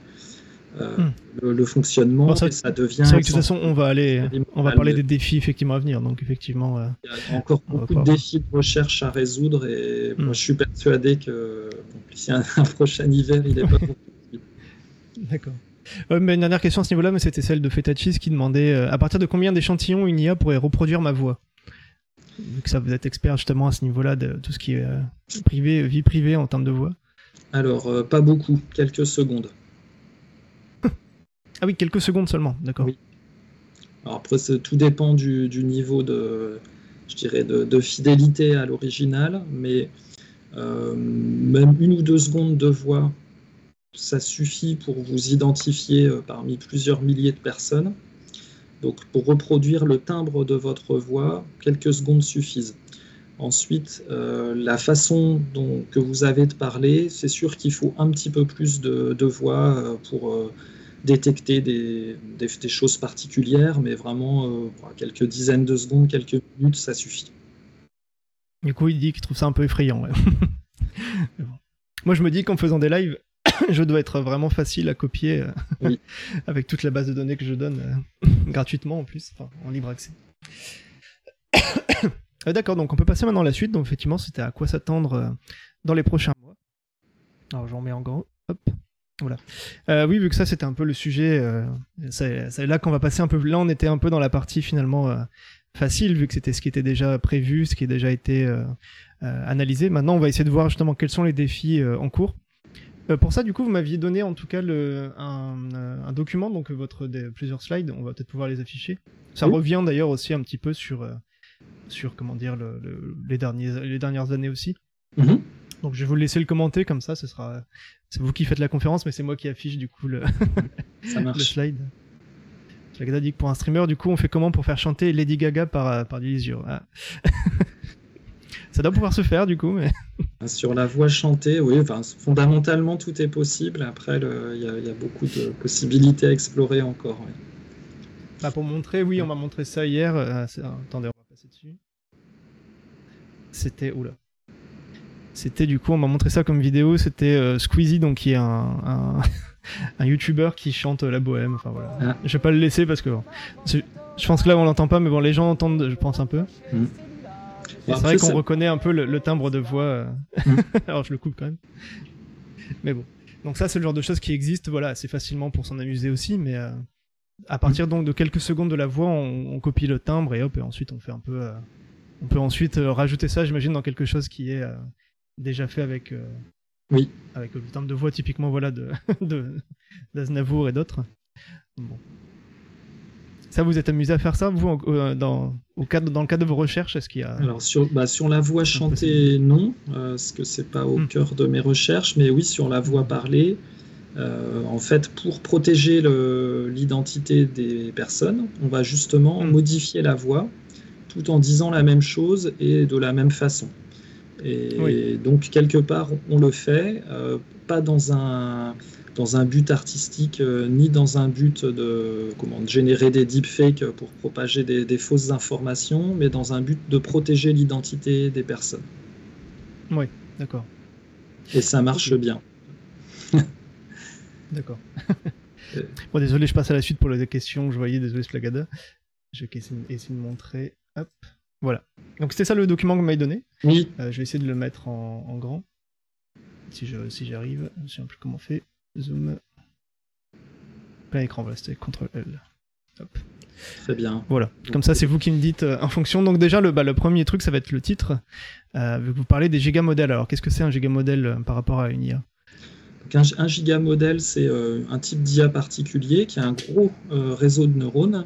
Euh, hmm. le, fonctionnement ça, ça devient. C'est vrai que de toute façon, on va aller, on va parler des défis effectivement à venir. Donc effectivement, euh, il y a encore beaucoup de défis de recherche à résoudre et moi hmm. je suis persuadé que si un, un prochain hiver, il est pas D'accord. mais une dernière question à ce niveau-là, mais c'était celle de Fetachis qui demandait euh, à partir de combien d'échantillons une IA pourrait reproduire ma voix? Vu que ça vous êtes expert justement à ce niveau-là de tout ce qui est privé, vie privée en termes de voix. Alors, pas beaucoup, quelques secondes. Ah oui, quelques secondes seulement, d'accord. Alors après, tout dépend du, niveau de, je dirais, de, fidélité à l'original, mais euh, même une ou deux secondes de voix, ça suffit pour vous identifier euh, parmi plusieurs milliers de personnes. Donc pour reproduire le timbre de votre voix, quelques secondes suffisent. Ensuite, euh, la façon dont, que vous avez de parler, c'est sûr qu'il faut un petit peu plus de voix pour détecter des, des, choses particulières, mais vraiment euh, quelques dizaines de secondes, quelques minutes, ça suffit. Du coup, il dit qu'il trouve ça un peu effrayant. Moi, je me dis qu'en faisant des lives, je dois être vraiment facile à copier euh, avec toute la base de données que je donne euh, gratuitement en plus, en libre accès. D'accord, donc on peut passer maintenant à la suite. Donc effectivement, c'était à quoi s'attendre dans les prochains mois. Alors j'en mets en gros. Voilà. Euh, oui, vu que ça c'était un peu le sujet, euh, c'est là qu'on va passer un peu. Là, on était un peu dans la partie finalement euh, facile, vu que c'était ce qui était déjà prévu, ce qui a déjà été analysé. Maintenant, on va essayer de voir justement quels sont les défis en cours. pour ça, du coup, vous m'aviez donné en tout cas le, un, un, document, donc votre des, plusieurs slides. On va peut-être pouvoir les afficher. Ça revient d'ailleurs aussi un petit peu sur sur comment dire le, les derniers les dernières années aussi. Mm-hmm. Donc je vais vous laisser le commenter comme ça, ce sera c'est vous qui faites la conférence, mais c'est moi qui affiche du coup le, le slide. Jagda dit que pour un streamer, du coup, on fait comment pour faire chanter Lady Gaga par par Dilisio ah. Ça doit pouvoir se faire du coup, mais sur la voix chantée, oui, enfin, fondamentalement tout est possible. Après, il y, a beaucoup de possibilités à explorer encore. Bah, pour montrer, oui, on m'a montré ça hier. Euh, attendez, on va passer dessus. C'était oula. C'était du coup, on m'a montré ça comme vidéo. C'était euh, Squeezie, donc qui est un, un, YouTuber qui chante la bohème. Enfin voilà. Ah. Je vais pas le laisser parce que je pense que là on l'entend pas, mais bon, les gens entendent, je pense un peu. Mm. c'est vrai qu'on reconnaît un peu le, timbre de voix. Euh. Mm. Alors je le coupe quand même. Mais bon. Donc ça, c'est le genre de choses qui existe, voilà, assez facilement pour s'en amuser aussi, mais euh, à partir donc de quelques secondes de la voix, on, copie le timbre et hop, et ensuite on fait un peu, on peut ensuite rajouter ça, j'imagine, dans quelque chose qui est déjà fait avec, euh, oui. avec le timbre de voix typiquement voilà, de, d'Aznavour et d'autres. Bon. Ça, vous êtes amusé à faire ça, vous, euh, dans, au cadre, dans le cadre de vos recherches Est-ce qu'il y a... Alors, sur, bah, sur la voix chantée, non, euh, parce que c'est pas au hmm. cœur de mes recherches, mais oui, sur la voix parlée, en fait, pour protéger l'identité des personnes, on va justement hmm. modifier la voix tout en disant la même chose et de la même façon. Et donc, quelque part, on le fait, pas dans un, dans un but artistique euh, ni dans un but de, comment, générer des deepfakes pour propager des, fausses informations, mais dans un but de protéger l'identité des personnes. Oui, d'accord. Et ça marche bien. d'accord. Euh. bon, désolé, je passe à la suite pour les questions que je voyais. Désolé, Splagada. Je vais essayer de montrer. Hop. Voilà. Donc c'était ça le document que vous m'avez donné. Oui. Euh, je vais essayer de le mettre en, grand. Si j'arrive, si je ne sais plus comment on fait. Zoom. Plein écran, voilà, c'était CTRL L. Hop. Très bien. Voilà. Comme ça, c'est vous qui me dites euh, en fonction. Donc déjà, le, bah, le premier truc, ça va être le titre. Euh, vous parlez des gigamodèles. Alors, qu'est-ce que c'est un gigamodèle euh, par rapport à une IA un, un gigamodèle, c'est euh, un type d'IA particulier qui a un gros réseau de neurones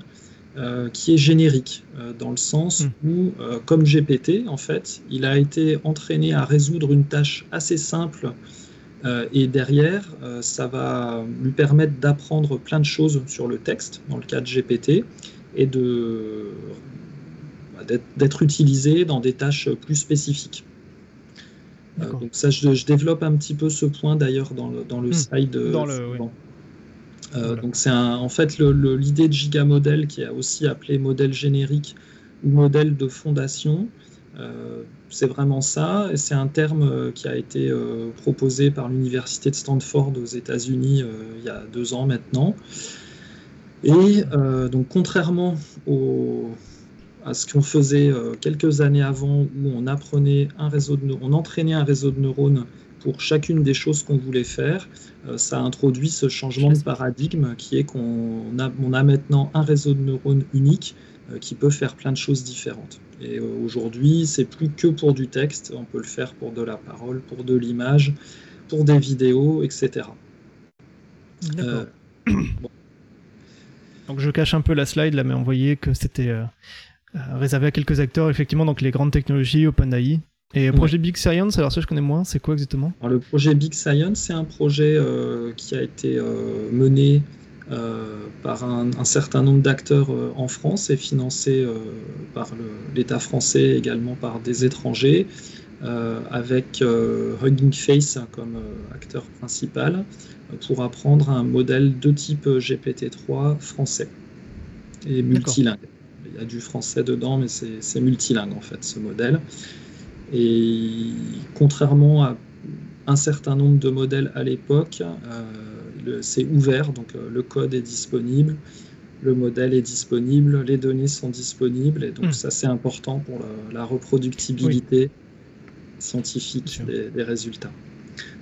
qui est générique, dans le sens hmm. où, comme GPT, en fait, il a été entraîné à résoudre une tâche assez simple euh, et derrière, euh, ça va lui permettre d'apprendre plein de choses sur le texte, dans le cas de GPT, et de, d'être utilisé dans des tâches plus spécifiques. Euh, donc ça, je, développe un petit peu ce point d'ailleurs dans le, dans le hmm. slide. Dans le, Donc c'est en fait l'idée de gigamodèle qui est aussi appelé modèle générique ou modèle de fondation. Euh, c'est vraiment ça, et c'est un terme euh, qui a été euh, proposé par l'université de Stanford aux États-Unis il y a deux ans maintenant. Et donc, contrairement à ce qu'on faisait quelques années avant, où on apprenait un réseau de, on entraînait un réseau de neurones pour chacune des choses qu'on voulait faire, ça a introduit ce changement de paradigme qui est qu'on on a maintenant un réseau de neurones unique qui peut faire plein de choses différentes. Et euh, aujourd'hui, c'est plus que pour du texte, on peut le faire pour de la parole, pour de l'image, pour des vidéos, etc. Euh, donc je cache un peu la slide là, mais on voyait que c'était euh, réservé à quelques acteurs, effectivement, donc les grandes technologies, OpenAI. Et le projet Big Science, alors ça je connais moins, c'est quoi exactement? Le projet Big Science, c'est un projet qui a été mené euh, par un, certain nombre d'acteurs euh, en France et financé euh, par l'État français, également par des étrangers, avec Hugging Face comme acteur principal, pour apprendre un modèle de type GPT-3 français et multilingue. Il y a du français dedans, mais c'est multilingue en fait ce modèle. Et contrairement à un certain nombre de modèles à l'époque, c'est ouvert, donc euh, le code est disponible, le modèle est disponible, les données sont disponibles, et donc hmm. ça c'est important pour la, reproductibilité scientifique des, résultats.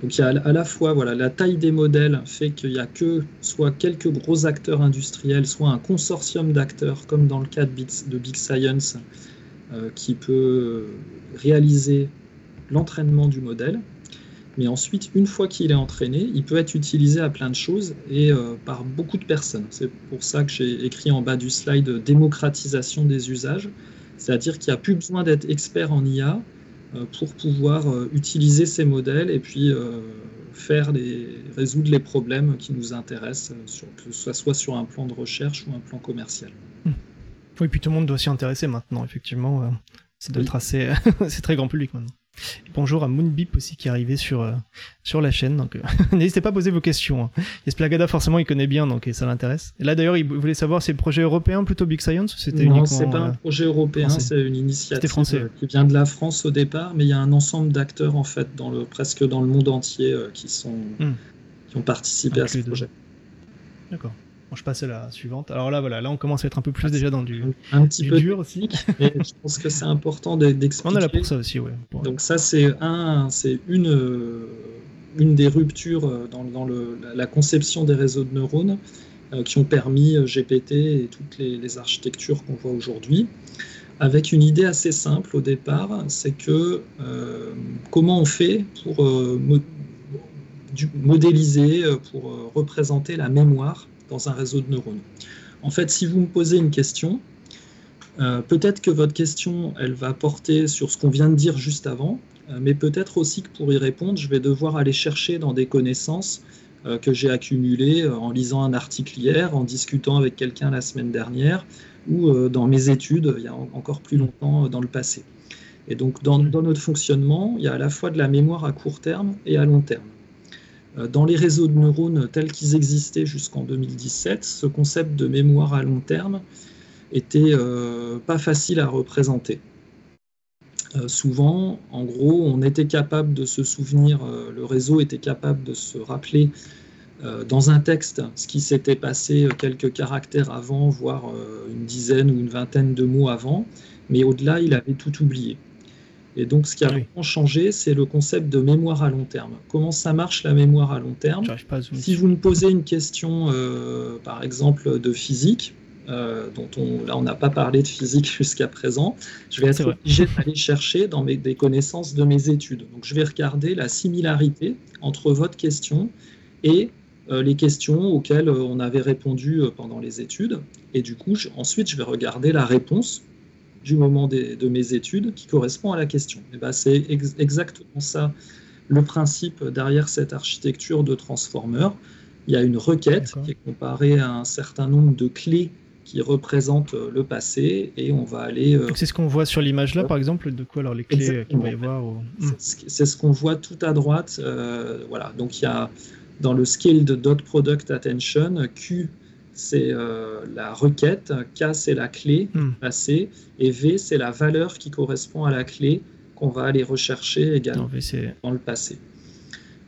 Donc il y a à la fois voilà, la taille des modèles fait qu'il n'y a que soit quelques gros acteurs industriels, soit un consortium d'acteurs, comme dans le cas de Big, Science, euh, qui peut réaliser l'entraînement du modèle. Mais ensuite, une fois qu'il est entraîné, il peut être utilisé à plein de choses et euh, par beaucoup de personnes. C'est pour ça que j'ai écrit en bas du slide démocratisation des usages. C'est-à-dire qu'il n'y a plus besoin d'être expert en IA euh, pour pouvoir euh, utiliser ces modèles et puis faire les, résoudre les problèmes qui nous intéressent, que ce soit sur un plan de recherche ou un plan commercial. Oui, puis tout le monde doit s'y intéresser maintenant, effectivement. C'est de tracer, c'est très grand public maintenant bonjour à Moonbeep aussi qui est arrivé sur, euh, sur la chaîne. Donc euh, n'hésitez pas à poser vos questions. Hein. Esplagada forcément il connaît bien donc ça l'intéresse. Et là d'ailleurs il voulait savoir si c'est le projet européen plutôt Big Science ou c'était Non, c'est pas un euh, projet européen, c'est une initiative qui vient de la France au départ, mais il y a un ensemble d'acteurs en fait dans le presque dans le monde entier qui sont hmm. qui ont participé à ce projet. D'accord je passe à la suivante. Alors là, voilà, là, on commence à être un peu plus ah, déjà dans du, un petit peu dur aussi. Mais je pense que c'est important d'expliquer. On est là pour ça aussi, ouais. Donc ça, c'est un, c'est une, une des ruptures euh, dans, dans le, la conception des réseaux de neurones euh, qui ont permis euh, GPT et toutes les, architectures qu'on voit aujourd'hui. Avec une idée assez simple au départ, c'est que comment on fait pour modéliser, pour représenter la mémoire dans un réseau de neurones. En fait, si vous me posez une question, euh, peut-être que votre question, elle va porter sur ce qu'on vient de dire juste avant, euh, mais peut-être aussi que pour y répondre, je vais devoir aller chercher dans des connaissances que j'ai accumulées en lisant un article hier, en discutant avec quelqu'un la semaine dernière, ou dans mes études il y a encore plus longtemps dans le passé. Et donc dans, notre fonctionnement, il y a à la fois de la mémoire à court terme et à long terme. Dans les réseaux de neurones tels qu'ils existaient jusqu'en 2017, ce concept de mémoire à long terme était pas facile à représenter. Euh, souvent, en gros, on était capable de se souvenir, euh, le réseau était capable de se rappeler euh, dans un texte ce qui s'était passé quelques caractères avant, voire une dizaine ou une vingtaine de mots avant, mais au-delà, il avait tout oublié. Et donc, ce qui a vraiment changé, c'est le concept de mémoire à long terme. Comment ça marche la mémoire à long terme Si vous me posez une question, par exemple, de physique, euh, dont on, là on n'a pas parlé de physique jusqu'à présent, je vais être obligé d'aller chercher dans mes, des connaissances de mes études. Donc je vais regarder la similarité entre votre question et euh, les questions auxquelles euh, on avait répondu pendant les études. Et du coup, ensuite, je vais regarder la réponse du moment de mes études qui correspond à la question. Et ben, c'est exactement ça le principe derrière cette architecture de transformer. Il y a une requête qui est comparée à un certain nombre de clés qui représente euh, le passé et on va aller. Euh, c'est ce qu'on voit sur l'image là, par exemple, de quoi alors les clés qu'il va y avoir hmm. C'est ce qu'on voit tout à droite. Euh, voilà, donc il y a dans le scale de dot product attention, Q c'est la requête, K c'est la clé hmm. passé et V c'est la valeur qui correspond à la clé qu'on va aller rechercher également dans le passé.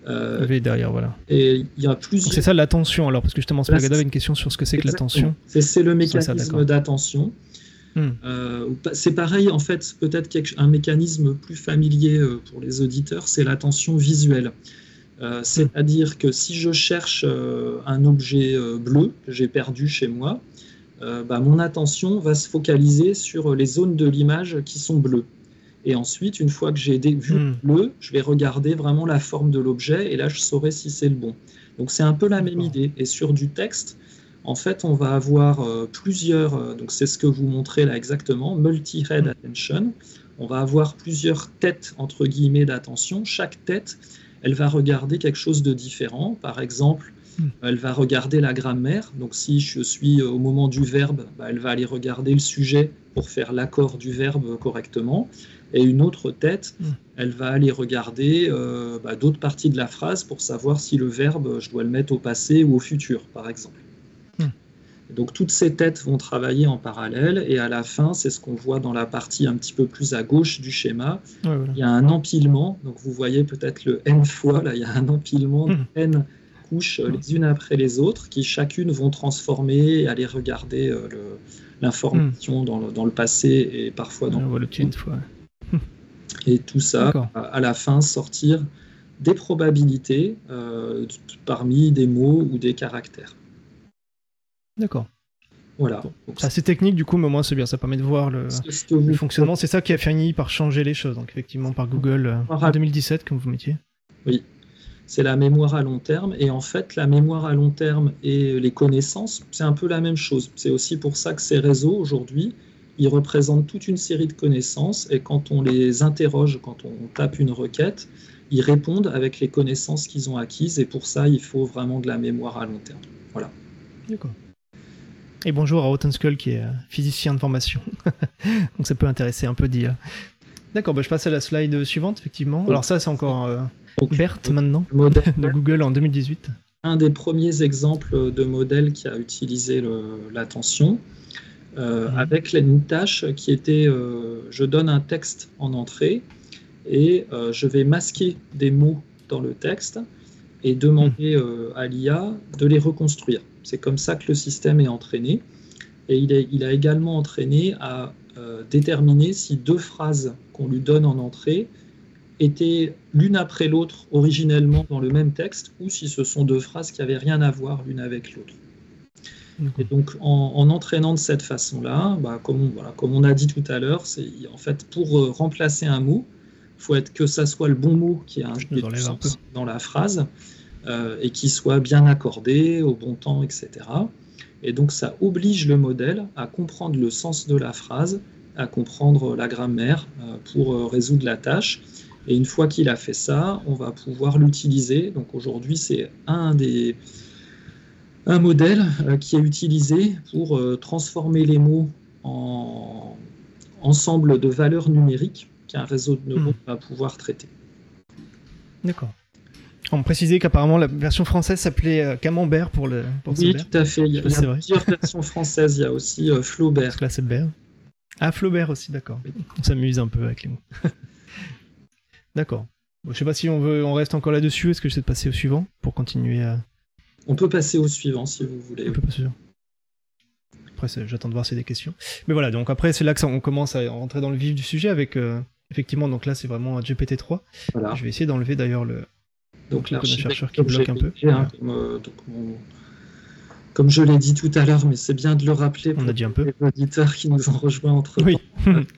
Euh, derrière, voilà. Et il y a plusieurs. C'est ça l'attention, alors, parce que justement, Spagada avait une question sur ce que c'est que l'attention. C'est le mécanisme d'attention. Hmm. Euh, c'est pareil, en fait, peut-être un mécanisme plus familier euh, pour les auditeurs, c'est l'attention visuelle. Euh, c'est-à-dire que si je cherche un objet bleu que j'ai perdu chez moi, bah, mon attention va se focaliser sur les zones de l'image qui sont bleues. Et ensuite, une fois que j'ai vu hmm. le, je vais regarder vraiment la forme de l'objet et là, je saurai si c'est le bon. Donc, c'est un peu la même idée. Et sur du texte, en fait, on va avoir euh, plusieurs, euh, donc c'est ce que vous montrez là exactement, multi-head hmm. attention. On va avoir plusieurs têtes, entre guillemets, d'attention. Chaque tête, elle va regarder quelque chose de différent. Par exemple, hmm. elle va regarder la grammaire. Donc, si je suis au moment du verbe, bah, elle va aller regarder le sujet pour faire l'accord du verbe correctement et une autre tête, hmm. elle va aller regarder euh, bah, d'autres parties de la phrase pour savoir si le verbe, je dois le mettre au passé ou au futur, par exemple. Hmm. Donc toutes ces têtes vont travailler en parallèle et à la fin, c'est ce qu'on voit dans la partie un petit peu plus à gauche du schéma. Il y a un empilement, donc vous voyez peut-être le n fois, là il y a un empilement de hmm. n couches les unes après les autres qui chacune vont transformer et aller regarder euh, l'information dans, le, dans, le, passé et parfois dans le, futur. Et tout ça, à la fin, sortir des probabilités euh, parmi des mots ou des caractères. D'accord. Voilà. C'est assez technique du coup, mais au moins c'est bien, ça permet de voir le, fonctionnement. C'est ça qui a fini par changer les choses, donc effectivement par Google euh, en 2017, comme vous mettiez. Oui, c'est la mémoire à long terme. Et en fait, la mémoire à long terme et les connaissances, c'est un peu la même chose. C'est aussi pour ça que ces réseaux aujourd'hui, ils représentent toute une série de connaissances et quand on les interroge, quand on tape une requête, ils répondent avec les connaissances qu'ils ont acquises et pour ça, il faut vraiment de la mémoire à long terme. Voilà. D'accord. Et bonjour à Rotten qui est euh, physicien de formation. Donc ça peut intéresser un peu d'IA. D'accord, bah je passe à la slide suivante, effectivement. Alors ça, c'est encore euh, BERT maintenant, de Google en 2018. Un des premiers exemples de modèle qui a utilisé l'attention. Euh, mhm. avec une tâche qui était euh, je donne un texte en entrée et je vais masquer des mots dans le texte et demander mhm. à l'IA de les reconstruire. C'est comme ça que le système est entraîné. Et il, est, il a également entraîné à déterminer si deux phrases qu'on lui donne en entrée étaient l'une après l'autre originellement dans le même texte ou si ce sont deux phrases qui n'avaient rien à voir l'une avec l'autre. Et donc, en, entraînant de cette façon-là, bah, comme, on, comme on a dit tout à l'heure, c'est en fait pour euh, remplacer un mot, faut être que ça soit le bon mot qui a un, sens dans la phrase euh, et qui soit bien accordé au bon temps, etc. Et donc, ça oblige le modèle à comprendre le sens de la phrase, à comprendre la grammaire euh, pour résoudre la tâche. Et une fois qu'il a fait ça, on va pouvoir l'utiliser. Donc aujourd'hui, c'est un des un modèle euh, qui est utilisé pour euh, transformer les mots en ensemble de valeurs numériques qu'un réseau de neurones hmm. va pouvoir traiter. D'accord. On précisait qu'apparemment la version française s'appelait euh, Camembert pour le. Pour oui, tout à fait. Il y a, plusieurs versions françaises. Il y a aussi Flaubert. là, c'est Bert. Ah, Flaubert aussi, d'accord. On s'amuse un peu avec les mots. d'accord. Bon, je sais pas si on veut, on reste encore là-dessus. Est-ce que je sais de passer au suivant pour continuer à. On peut passer au suivant si vous voulez. On peut passer. Après, j'attends de voir si y a des questions. Mais voilà, donc après, c'est là que on commence à rentrer dans le vif du sujet avec. Euh, effectivement, donc là, c'est vraiment un GPT-3. Je vais essayer d'enlever d'ailleurs le. Donc, le chercheur qui bloque un peu. Hein, euh, comme je l'ai dit tout à l'heure, mais c'est bien de le rappeler pour les auditeurs qui nous ont rejoints entre oui.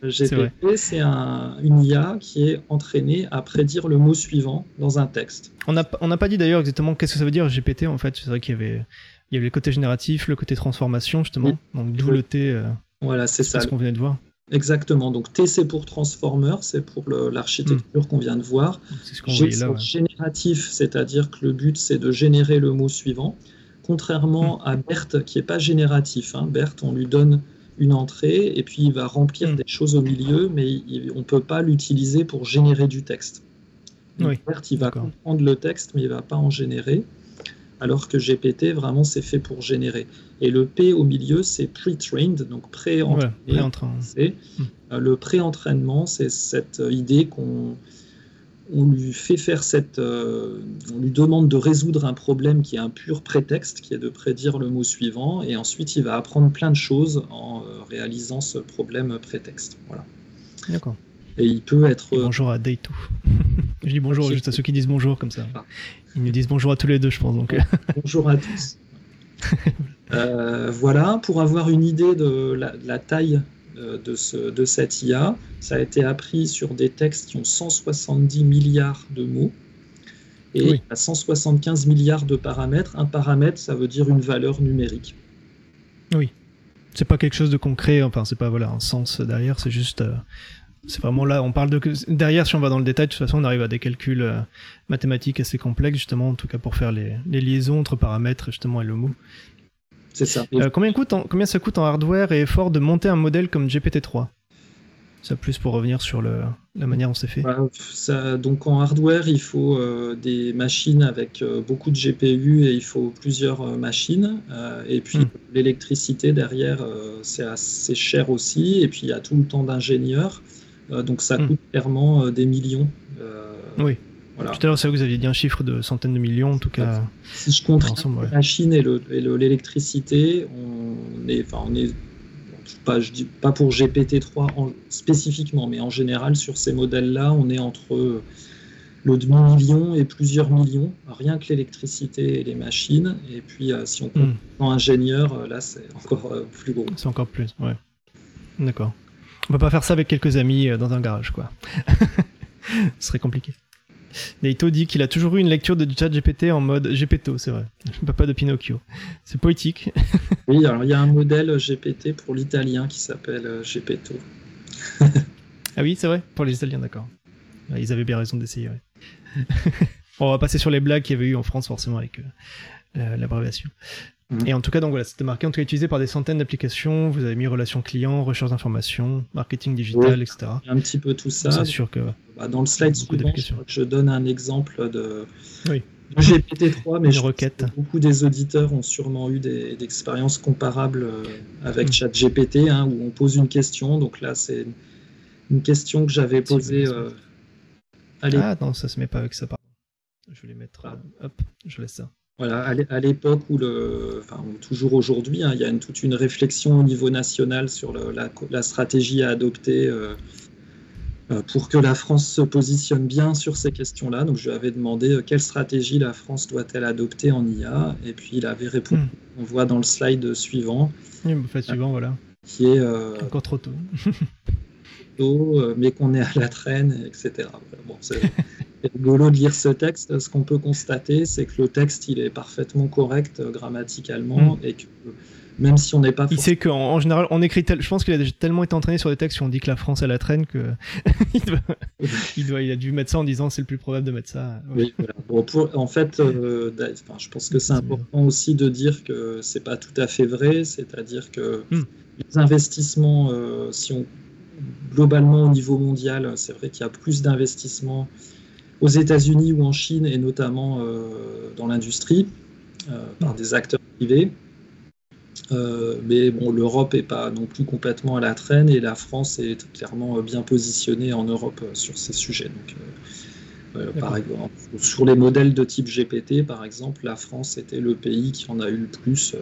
GPT, c'est un, une IA qui est entraînée à prédire le mot suivant dans un texte. On n'a on pas dit d'ailleurs exactement qu'est-ce que ça veut dire GPT en fait. C'est vrai qu'il y avait, il y avait le côté génératif, le côté transformation justement. Donc d'où le T. Euh, voilà, c'est ça. ce qu'on venait de voir. Exactement. Donc T c'est pour transformer, c'est pour l'architecture hmm. qu'on vient de voir. C'est ce qu'on c'est génératif, c'est-à-dire que le but c'est de générer le mot suivant. Contrairement à Berthe, qui n'est pas génératif. Hein. Berthe, on lui donne une entrée et puis il va remplir hmm. des choses au milieu, mais on ne peut pas l'utiliser pour générer du texte. Berthe, il va comprendre le texte, mais il ne va pas en générer. Alors que GPT, vraiment, c'est fait pour générer. Et le P au milieu, c'est pre-trained, donc pré-entraîné. Hmm. Euh, le pré-entraînement, c'est cette idée qu'on on lui fait faire cette, euh, on lui demande de résoudre un problème qui est un pur prétexte, qui est de prédire le mot suivant, et ensuite il va apprendre plein de choses en euh, réalisant ce problème prétexte. Voilà. D'accord. Et il peut être. bonjour à Daytou. je dis bonjour juste à ceux qui disent bonjour comme ça. Ils nous disent bonjour à tous les deux, je pense. Donc. bonjour à tous. Euh, voilà, pour avoir une idée de la taille euh, de, ce, de cette IA. Ça a été appris sur des textes qui ont 170 milliards de mots et à 175 milliards de paramètres. Un paramètre, ça veut dire une valeur numérique. Oui. C'est pas quelque chose de concret, enfin, c'est pas voilà, un sens derrière, c'est juste. Euh, c'est vraiment là, on parle de. Derrière, si on va dans le détail, de toute façon, on arrive à des calculs euh, mathématiques assez complexes, justement, en tout cas pour faire les, les liaisons entre paramètres, justement, et le mot. C'est ça. Euh, combien, coûte combien ça coûte en hardware et effort de monter un modèle comme GPT-3 ça plus pour revenir sur le, la manière dont c'est fait. Bah, ça, donc en hardware, il faut euh, des machines avec euh, beaucoup de GPU et il faut plusieurs machines. et puis hmm. l'électricité derrière, c'est assez cher aussi. Et puis il y a tout le temps d'ingénieurs. Donc ça hmm. coûte clairement des millions. oui. Tout à l'heure, c'est vous aviez dit un chiffre de centaines de millions, en tout cas. Si je compte la Chine et l'électricité, on est, enfin, on est pas, je dis pas pour GPT-3 spécifiquement, mais en général, sur ces modèles-là, on est entre le demi-million et plusieurs millions, rien que l'électricité et les machines. Et puis, euh, si on compte hmm. en ingénieur, euh, là, c'est encore euh, plus gros. C'est encore plus, ouais. D'accord. On peut pas faire ça avec quelques amis dans un garage, quoi. Ce serait compliqué. Naito dit qu'il a toujours eu une lecture de chat GPT en mode GPTO, c'est vrai. Pas de Pinocchio. C'est poétique. oui, alors il y a un modèle GPT pour l'italien qui s'appelle euh, GPTO. ah oui, c'est vrai, pour les Italiens, d'accord. Ils avaient bien raison d'essayer. on va passer sur les blagues qu'il y avait eu en France, forcément, avec euh, l'abréviation. Mhm. Et en tout cas, donc voilà, c'était marqué en tout cas utilisé par des centaines d'applications. Vous avez mis relations clients, recherche d'informations, marketing digital, etc. Un petit peu tout ça. C'est sûr que. Bah, dans le slide suivant, je donne un exemple de, GPT-3, mais je beaucoup des auditeurs ont sûrement eu des, expériences comparables euh, avec mm. ChatGPT, hein, où on pose une question. Donc là, c'est une question que j'avais posée. Euh, ah non, ça se met pas avec ça. Pardon. Je vais les mettre. Ah. Hop, je laisse ça. Voilà, à l'époque où, le, enfin, toujours aujourd'hui, hein, il y a une, toute une réflexion au niveau national sur la, stratégie à adopter euh, euh, pour que la France se positionne bien sur ces questions-là. Donc je lui avais demandé euh, quelle stratégie la France doit-elle adopter en IA, et puis il avait répondu. Hmm. On voit dans le slide suivant. Oui, fait suivant, voilà. Qui est encore trop tôt. tôt mais qu'on est à la traîne, etc. Bon, rigolo de lire ce texte. Ce qu'on peut constater, c'est que le texte, il est parfaitement correct grammaticalement mm. et que même si on n'est pas. Il sait qu'en général, on écrit. Je pense qu'il a tellement été entraîné sur des textes où on dit que la France elle la traîne que il, doit... il, a dû mettre ça en disant c'est le plus probable de mettre ça. Oui, en fait, euh, je pense que c'est important aussi de dire que c'est pas tout à fait vrai, c'est-à-dire que hmm. les investissements, euh, si on globalement au niveau mondial, c'est vrai qu'il y a plus d'investissements aux États-Unis ou en Chine et notamment euh, dans l'industrie par hmm. des acteurs privés. Euh, mais bon, l'Europe n'est pas non plus complètement à la traîne et la France est clairement bien positionnée en Europe euh, sur ces sujets. Donc, euh, par exemple, sur les modèles de type GPT, par exemple, la France était le pays qui en a eu le plus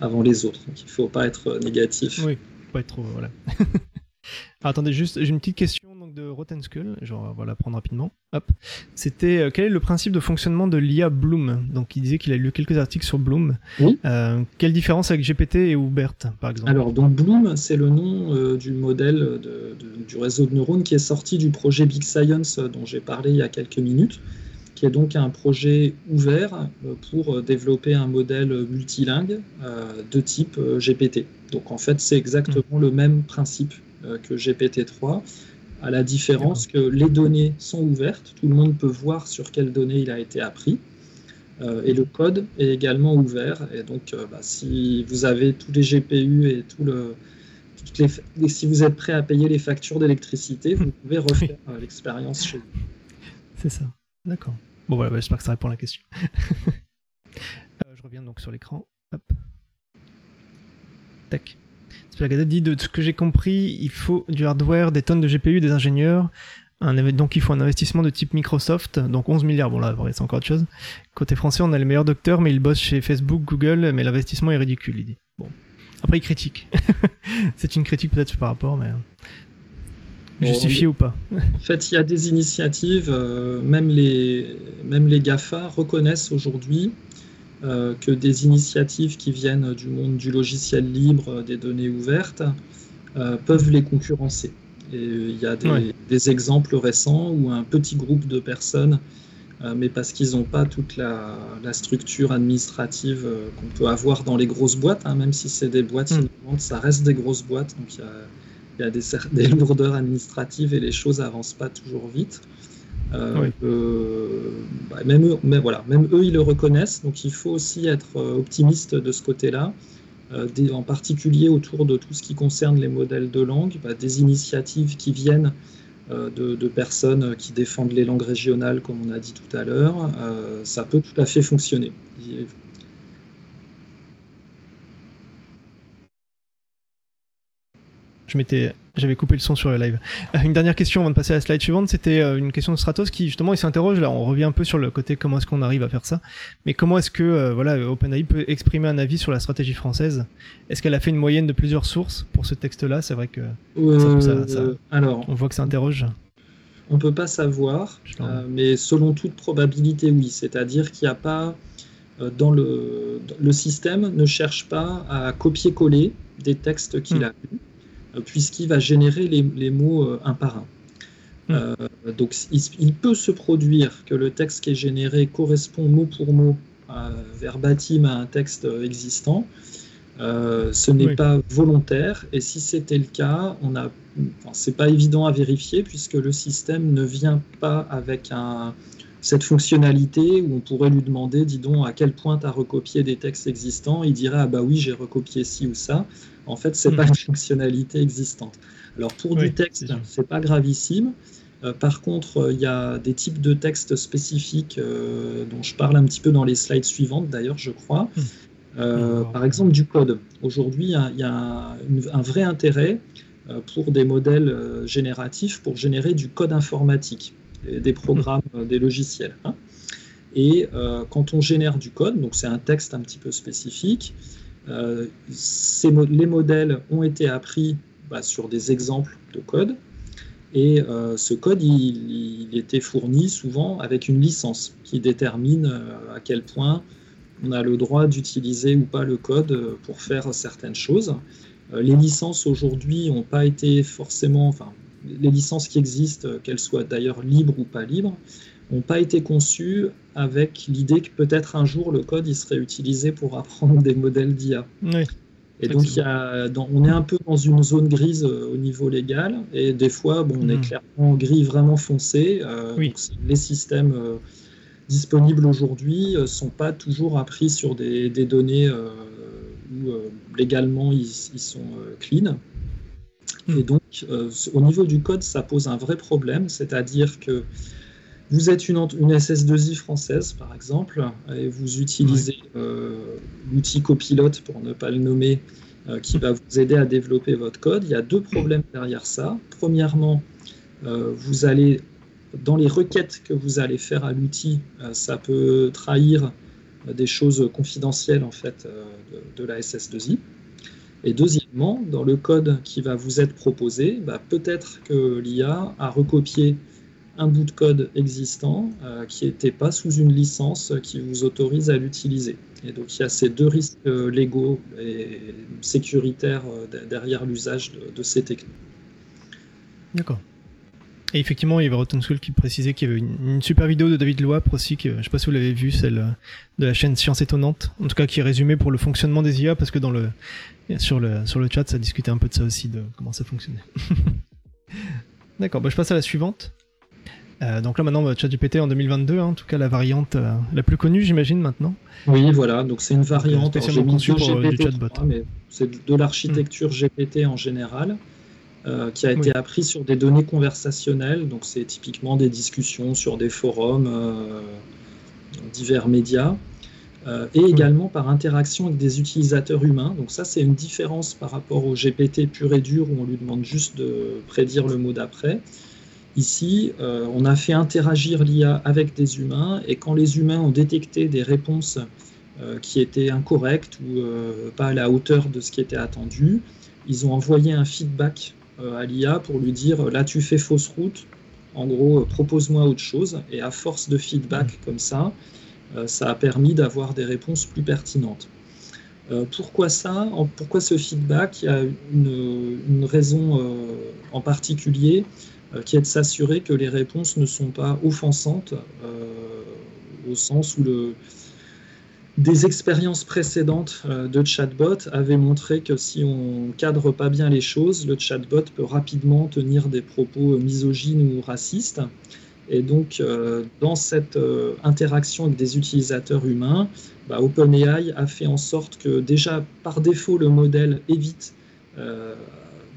avant les autres. Donc il ne faut pas être négatif. Oui, pas être trop. Voilà. attendez, juste, j'ai une petite question de Rotten Skull, va la prendre rapidement. Hop. C'était euh, quel est le principe de fonctionnement de l'IA Bloom? Donc il disait qu'il a lu quelques articles sur Bloom. Euh, quelle différence avec GPT et Oubert par exemple? Alors donc Bloom, c'est le nom euh, du modèle du réseau de neurones qui est sorti du projet Big Science dont j'ai parlé il y a quelques minutes qui est donc un projet ouvert pour développer un modèle multilingue de type GPT. Donc en fait, c'est exactement hmm. le même principe que GPT-3 à la différence que les données sont ouvertes, tout le monde peut voir sur quelles données il a été appris, euh, et le code est également ouvert. Et donc, euh, bah, si vous avez tous les GPU et tout le, les, si vous êtes prêt à payer les factures d'électricité, vous pouvez refaire euh, l'expérience chez vous. C'est ça. D'accord. Bon voilà, bah, j'espère que ça répond à la question. je reviens donc sur l'écran. Hop. Tac. La Gazette dit de ce que j'ai compris, il faut du hardware, des tonnes de GPU, des ingénieurs. donc il faut un investissement de type Microsoft, donc 11 milliards. Bon là, c'est encore autre chose. Côté français, on a les meilleurs docteurs, mais ils bossent chez Facebook, Google, mais l'investissement est ridicule, il dit. Bon. Après, il critique. c'est une critique peut-être par rapport, mais justifié ou pas En fait, il y a des initiatives, euh, même, les, même les GAFA reconnaissent aujourd'hui euh, que des initiatives qui viennent du monde du logiciel libre, des données ouvertes, euh, peuvent les concurrencer. Et il y a des, exemples récents où un petit groupe de personnes, euh, mais parce qu'ils n'ont pas toute la, structure administrative qu'on peut avoir dans les grosses boîtes, hein, même si c'est des boîtes hmm. innovantes, ça reste des grosses boîtes, donc il y a, des, des, lourdeurs administratives et les choses n'avancent pas toujours vite. Euh, euh, bah, même, eux, mais voilà, même eux, ils le reconnaissent. Donc il faut aussi être euh, optimiste de ce côté-là, en particulier autour de tout ce qui concerne les modèles de langue, bah, des initiatives qui viennent de, de, personnes qui défendent les langues régionales, comme on a dit tout à l'heure. ça peut tout à fait fonctionner. Je m'étais j'avais coupé le son sur le live. Euh, une dernière question avant de passer à la slide suivante, c'était euh, une question de Stratos qui justement il s'interroge là, on revient un peu sur le côté comment est-ce qu'on arrive à faire ça, mais comment est-ce que euh, voilà OpenAI peut exprimer un avis sur la stratégie française? Est-ce qu'elle a fait une moyenne de plusieurs sources pour ce texte-là? C'est vrai que alors, on voit que ça interroge. On peut pas savoir, mais selon toute probabilité, oui. C'est-à-dire qu'il n'y a pas dans le, le système ne cherche pas à copier-coller des textes qu'il hmm. a vus puisqu'il va générer les, mots euh, un par un. Hmm. Euh, donc il, peut se produire que le texte qui est généré correspond mot pour mot verbatim à un texte existant. Euh, ce n'est pas volontaire et si c'était le cas, on a, c'est pas évident à vérifier puisque le système ne vient pas avec un, cette fonctionnalité où on pourrait lui demander, dis donc, à quel point tu as recopié des textes existants. Il dirait, ah bah oui, j'ai recopié ci ou ça. En fait, c'est pas mhm. une fonctionnalité existante. Alors pour du texte, c'est pas gravissime. Euh, par contre, il y a des types de textes spécifiques euh, dont je parle un petit peu dans les slides suivantes, d'ailleurs, je crois. Euh, par exemple, du code. Aujourd'hui, il y a un vrai intérêt pour des modèles génératifs pour générer du code informatique, des programmes, hmm. des logiciels. Hein. Et quand on génère du code, donc c'est un texte un petit peu spécifique, euh, les modèles ont été appris bah, sur des exemples de code. Et euh, ce code, il, était fourni souvent avec une licence qui détermine euh, à quel point on a le droit d'utiliser ou pas le code pour faire certaines choses. les licences aujourd'hui n'ont pas été forcément, enfin, les licences qui existent, qu'elles soient d'ailleurs libres ou pas libres, n'ont pas été conçus avec l'idée que peut-être un jour le code il serait utilisé pour apprendre des modèles d'IA. Oui. Et donc, il y a, on est un peu dans une zone grise euh, au niveau légal, et des fois, bon, on est hmm. clairement gris vraiment foncé. Euh, oui. les systèmes euh, disponibles aujourd'hui ne sont pas toujours appris sur des, données où légalement ils, sont clean. Hmm. Et donc, au niveau du code, ça pose un vrai problème, c'est-à-dire que vous êtes une, une, SS2I française, par exemple, et vous utilisez euh, l'outil copilote, pour ne pas le nommer, euh, qui va vous aider à développer votre code. Il y a deux problèmes derrière ça. Premièrement, euh, vous allez, dans les requêtes que vous allez faire à l'outil, ça peut trahir des choses confidentielles en fait de, de, la SS2I. Et deuxièmement, dans le code qui va vous être proposé, bah, peut-être que l'IA a recopié un bout de code existant euh, qui n'était pas sous une licence qui vous autorise à l'utiliser. Et donc il y a ces deux risques euh, légaux et sécuritaires euh, derrière l'usage de, ces techniques. D'accord. Et effectivement, il y avait Rotten School qui précisait qu'il y avait une, super vidéo de David Loap aussi, que, je ne sais pas si vous l'avez vu, celle de la chaîne Science Étonnante, en tout cas qui résumée pour le fonctionnement des IA, parce que dans le, sur, le, sur le chat, ça discutait un peu de ça aussi, de comment ça fonctionnait. D'accord, bah je passe à la suivante. Euh, donc là maintenant, ChatGPT en 2022, hein, en tout cas la variante euh, la plus connue, j'imagine maintenant. Oui, voilà, donc c'est une variante spécialement conçue pour euh, du chatbot. c'est de l'architecture GPT en général. qui a été appris sur des données conversationnelles, donc c'est typiquement des discussions sur des forums, divers médias, et également par interaction avec des utilisateurs humains. Donc ça, c'est une différence par rapport au GPT pur et dur où on lui demande juste de prédire le mot d'après. Ici, euh, on a fait interagir l'IA avec des humains et quand les humains ont détecté des réponses euh, qui étaient incorrectes ou euh, pas à la hauteur de ce qui était attendu, ils ont envoyé un feedback à l'IA pour lui dire là tu fais fausse route, en gros propose-moi autre chose et à force de feedback mmh. comme ça, ça a permis d'avoir des réponses plus pertinentes. pourquoi ça? Pourquoi ce feedback? Il y a une, une raison en particulier qui est de s'assurer que les réponses ne sont pas offensantes euh, au sens où des expériences précédentes euh, de chatbot avaient montré que si on cadre pas bien les choses, le chatbot peut rapidement tenir des propos misogynes ou racistes. Et donc, dans cette interaction avec des utilisateurs humains, bah, OpenAI a fait en sorte que déjà, par défaut, le modèle évite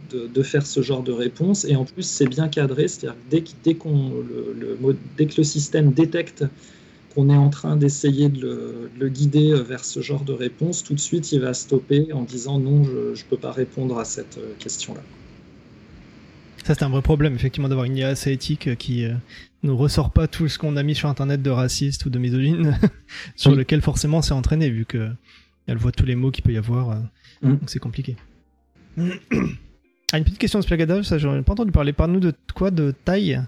de, faire ce genre de réponse. Et en plus, c'est bien cadré, c'est-à-dire dès, dès, le, dès que le système détecte qu'on est en train d'essayer de, le, guider vers ce genre de réponse, tout de suite, il va stopper en disant non, je ne peux pas répondre à cette euh, question-là. Ça, c'est un vrai problème, effectivement, d'avoir une IA assez éthique qui euh, ne ressort pas tout ce qu'on a mis sur Internet de raciste ou de misogyne, sur lequel forcément c'est entraîné, vu que elle voit tous les mots qu'il peut y avoir. Euh, mm. Donc c'est compliqué. Ah, une petite question de Splagada, ça j'en ai pas entendu parler. Parle-nous de quoi De taille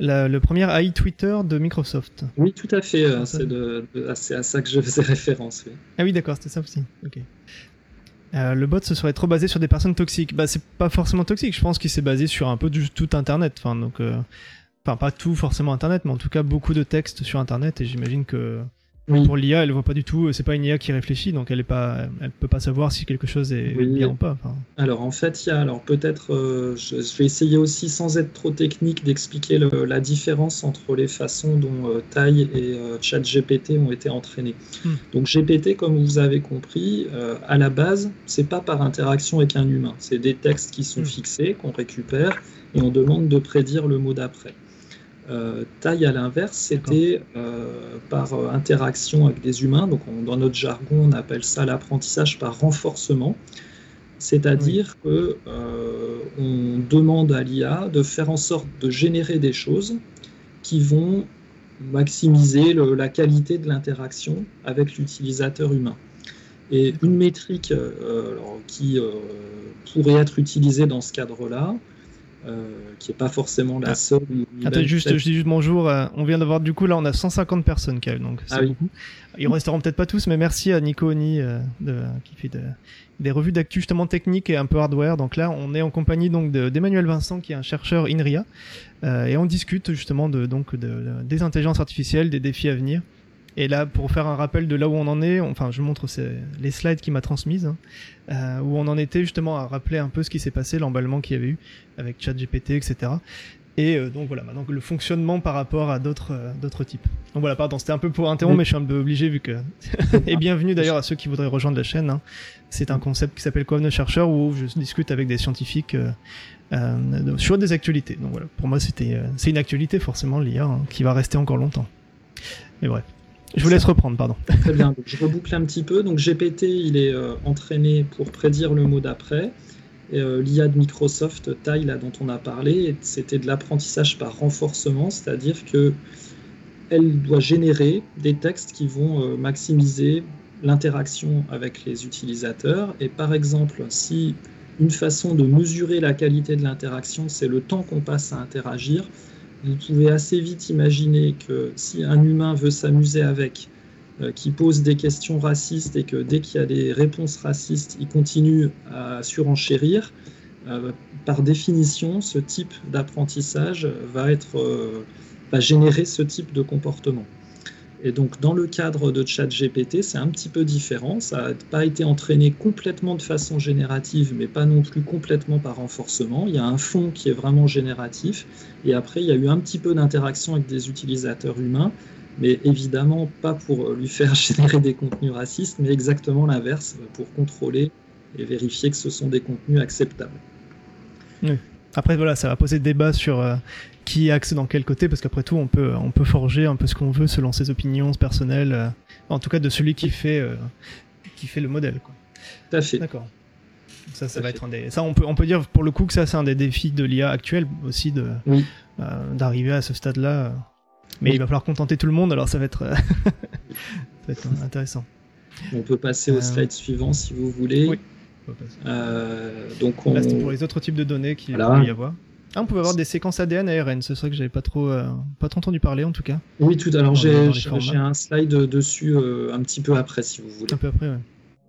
le premier AI Twitter de Microsoft? Oui, tout à fait. Euh, c'est à ça que je faisais référence. Ah oui, d'accord, c'était ça aussi. Euh, le bot se serait trop basé sur des personnes toxiques. Bah, c'est pas forcément toxique. Je pense qu'il s'est basé sur un peu du tout Internet. Enfin, donc, euh, enfin, pas tout forcément Internet, mais en tout cas beaucoup de textes sur Internet. Et j'imagine que pour l'IA, elle voit pas du tout. C'est pas une IA qui réfléchit, donc elle est pas, elle peut pas savoir si quelque chose est bien ou pas. Alors en fait, il y a, alors peut-être, euh, je, vais essayer aussi sans être trop technique d'expliquer la différence entre les façons dont euh, et euh, ChatGPT ont été entraînés. Hmm. Donc GPT, comme vous avez compris, à la base, c'est pas par interaction avec un humain. C'est des textes qui sont hmm. fixés qu'on récupère et on demande de prédire le mot d'après. Euh, taille à l'inverse, c'était euh, par euh, interaction avec des humains. Donc, dans notre jargon, on appelle ça l'apprentissage par renforcement. C'est-à-dire qu'on on demande à l'IA de faire en sorte de générer des choses qui vont maximiser la qualité de l'interaction avec l'utilisateur humain. Et une métrique qui pourrait être utilisée dans ce cadre-là, qui n'est pas forcément la ah. seule. Attends, juste, je dis juste bonjour. on vient d'avoir du coup là, on a 150 personnes qui donc c'est ah beaucoup. Ils resteront peut-être pas tous, mais merci à Nico Oni de, qui fait de, des revues d'actu justement techniques et un peu hardware. Donc là, on est en compagnie donc d'Emmanuel Vincent qui est un chercheur INRIA et on discute justement de donc de, des intelligences artificielles, des défis à venir. Et là, pour faire un rappel de là où on en est, enfin, je montre les slides qu'il m'a transmises, hein, euh, où on en était justement à rappeler un peu ce qui s'est passé, l'emballement qu'il y avait eu avec ChatGPT, etc. Et euh, donc voilà, maintenant le fonctionnement par rapport à d'autres euh, d'autres types. Donc voilà, pardon, c'était un peu pour interrompre, mais je suis un peu obligé vu que. et bienvenue d'ailleurs à ceux qui voudraient rejoindre la chaîne. Hein. C'est un concept qui s'appelle Quoi chercheur où je discute avec des scientifiques sur des actualités. Donc voilà, pour moi c'était c'est une actualité forcément l'IA hein, qui va rester encore longtemps. Mais bref. Je vous laisse reprendre, pardon. Très bien, je reboucle un petit peu. Donc GPT, il est euh, entraîné pour prédire le mot d'après. Euh, L'IA de Microsoft, Taille, là, dont on a parlé, c'était de l'apprentissage par renforcement, c'est-à-dire que elle doit générer des textes qui vont euh, maximiser l'interaction avec les utilisateurs. Et par exemple, si une façon de mesurer la qualité de l'interaction, c'est le temps qu'on passe à interagir, vous pouvez assez vite imaginer que si un humain veut s'amuser avec, euh, qui pose des questions racistes et que dès qu'il y a des réponses racistes, il continue à surenchérir, euh, par définition, ce type d'apprentissage va, être, euh, va générer ce type de comportement. Et donc, dans le cadre de ChatGPT, c'est un petit peu différent. Ça n'a pas été entraîné complètement de façon générative, mais pas non plus complètement par renforcement. Il y a un fond qui est vraiment génératif. Et après, il y a eu un petit peu d'interaction avec des utilisateurs humains, mais évidemment pas pour lui faire générer des contenus racistes, mais exactement l'inverse, pour contrôler et vérifier que ce sont des contenus acceptables. Oui. Après, voilà, ça va poser débat sur euh, qui axe dans quel côté, parce qu'après tout, on peut, on peut forger un peu ce qu'on veut selon ses opinions personnelles, euh, en tout cas de celui qui fait, euh, qui fait le modèle. Quoi. Tout à fait. D'accord. Ça, ça va être un des... ça, on peut, on peut dire pour le coup que ça, c'est un des défis de l'IA actuelle aussi de d'arriver à ce stade-là. Mais il va falloir contenter tout le monde, alors ça va être, ça va être intéressant. On peut passer au slide suivant si vous voulez. Oui. Euh, donc on... Là, pour les autres types de données qu'il peut y avoir. Ah, on peut avoir des séquences ADN ARN, c'est ça que j'avais pas trop, euh, pas trop entendu parler en tout cas. Oui, tout. Alors j'ai un slide dessus euh, un petit peu après si vous voulez. Un peu après, ouais.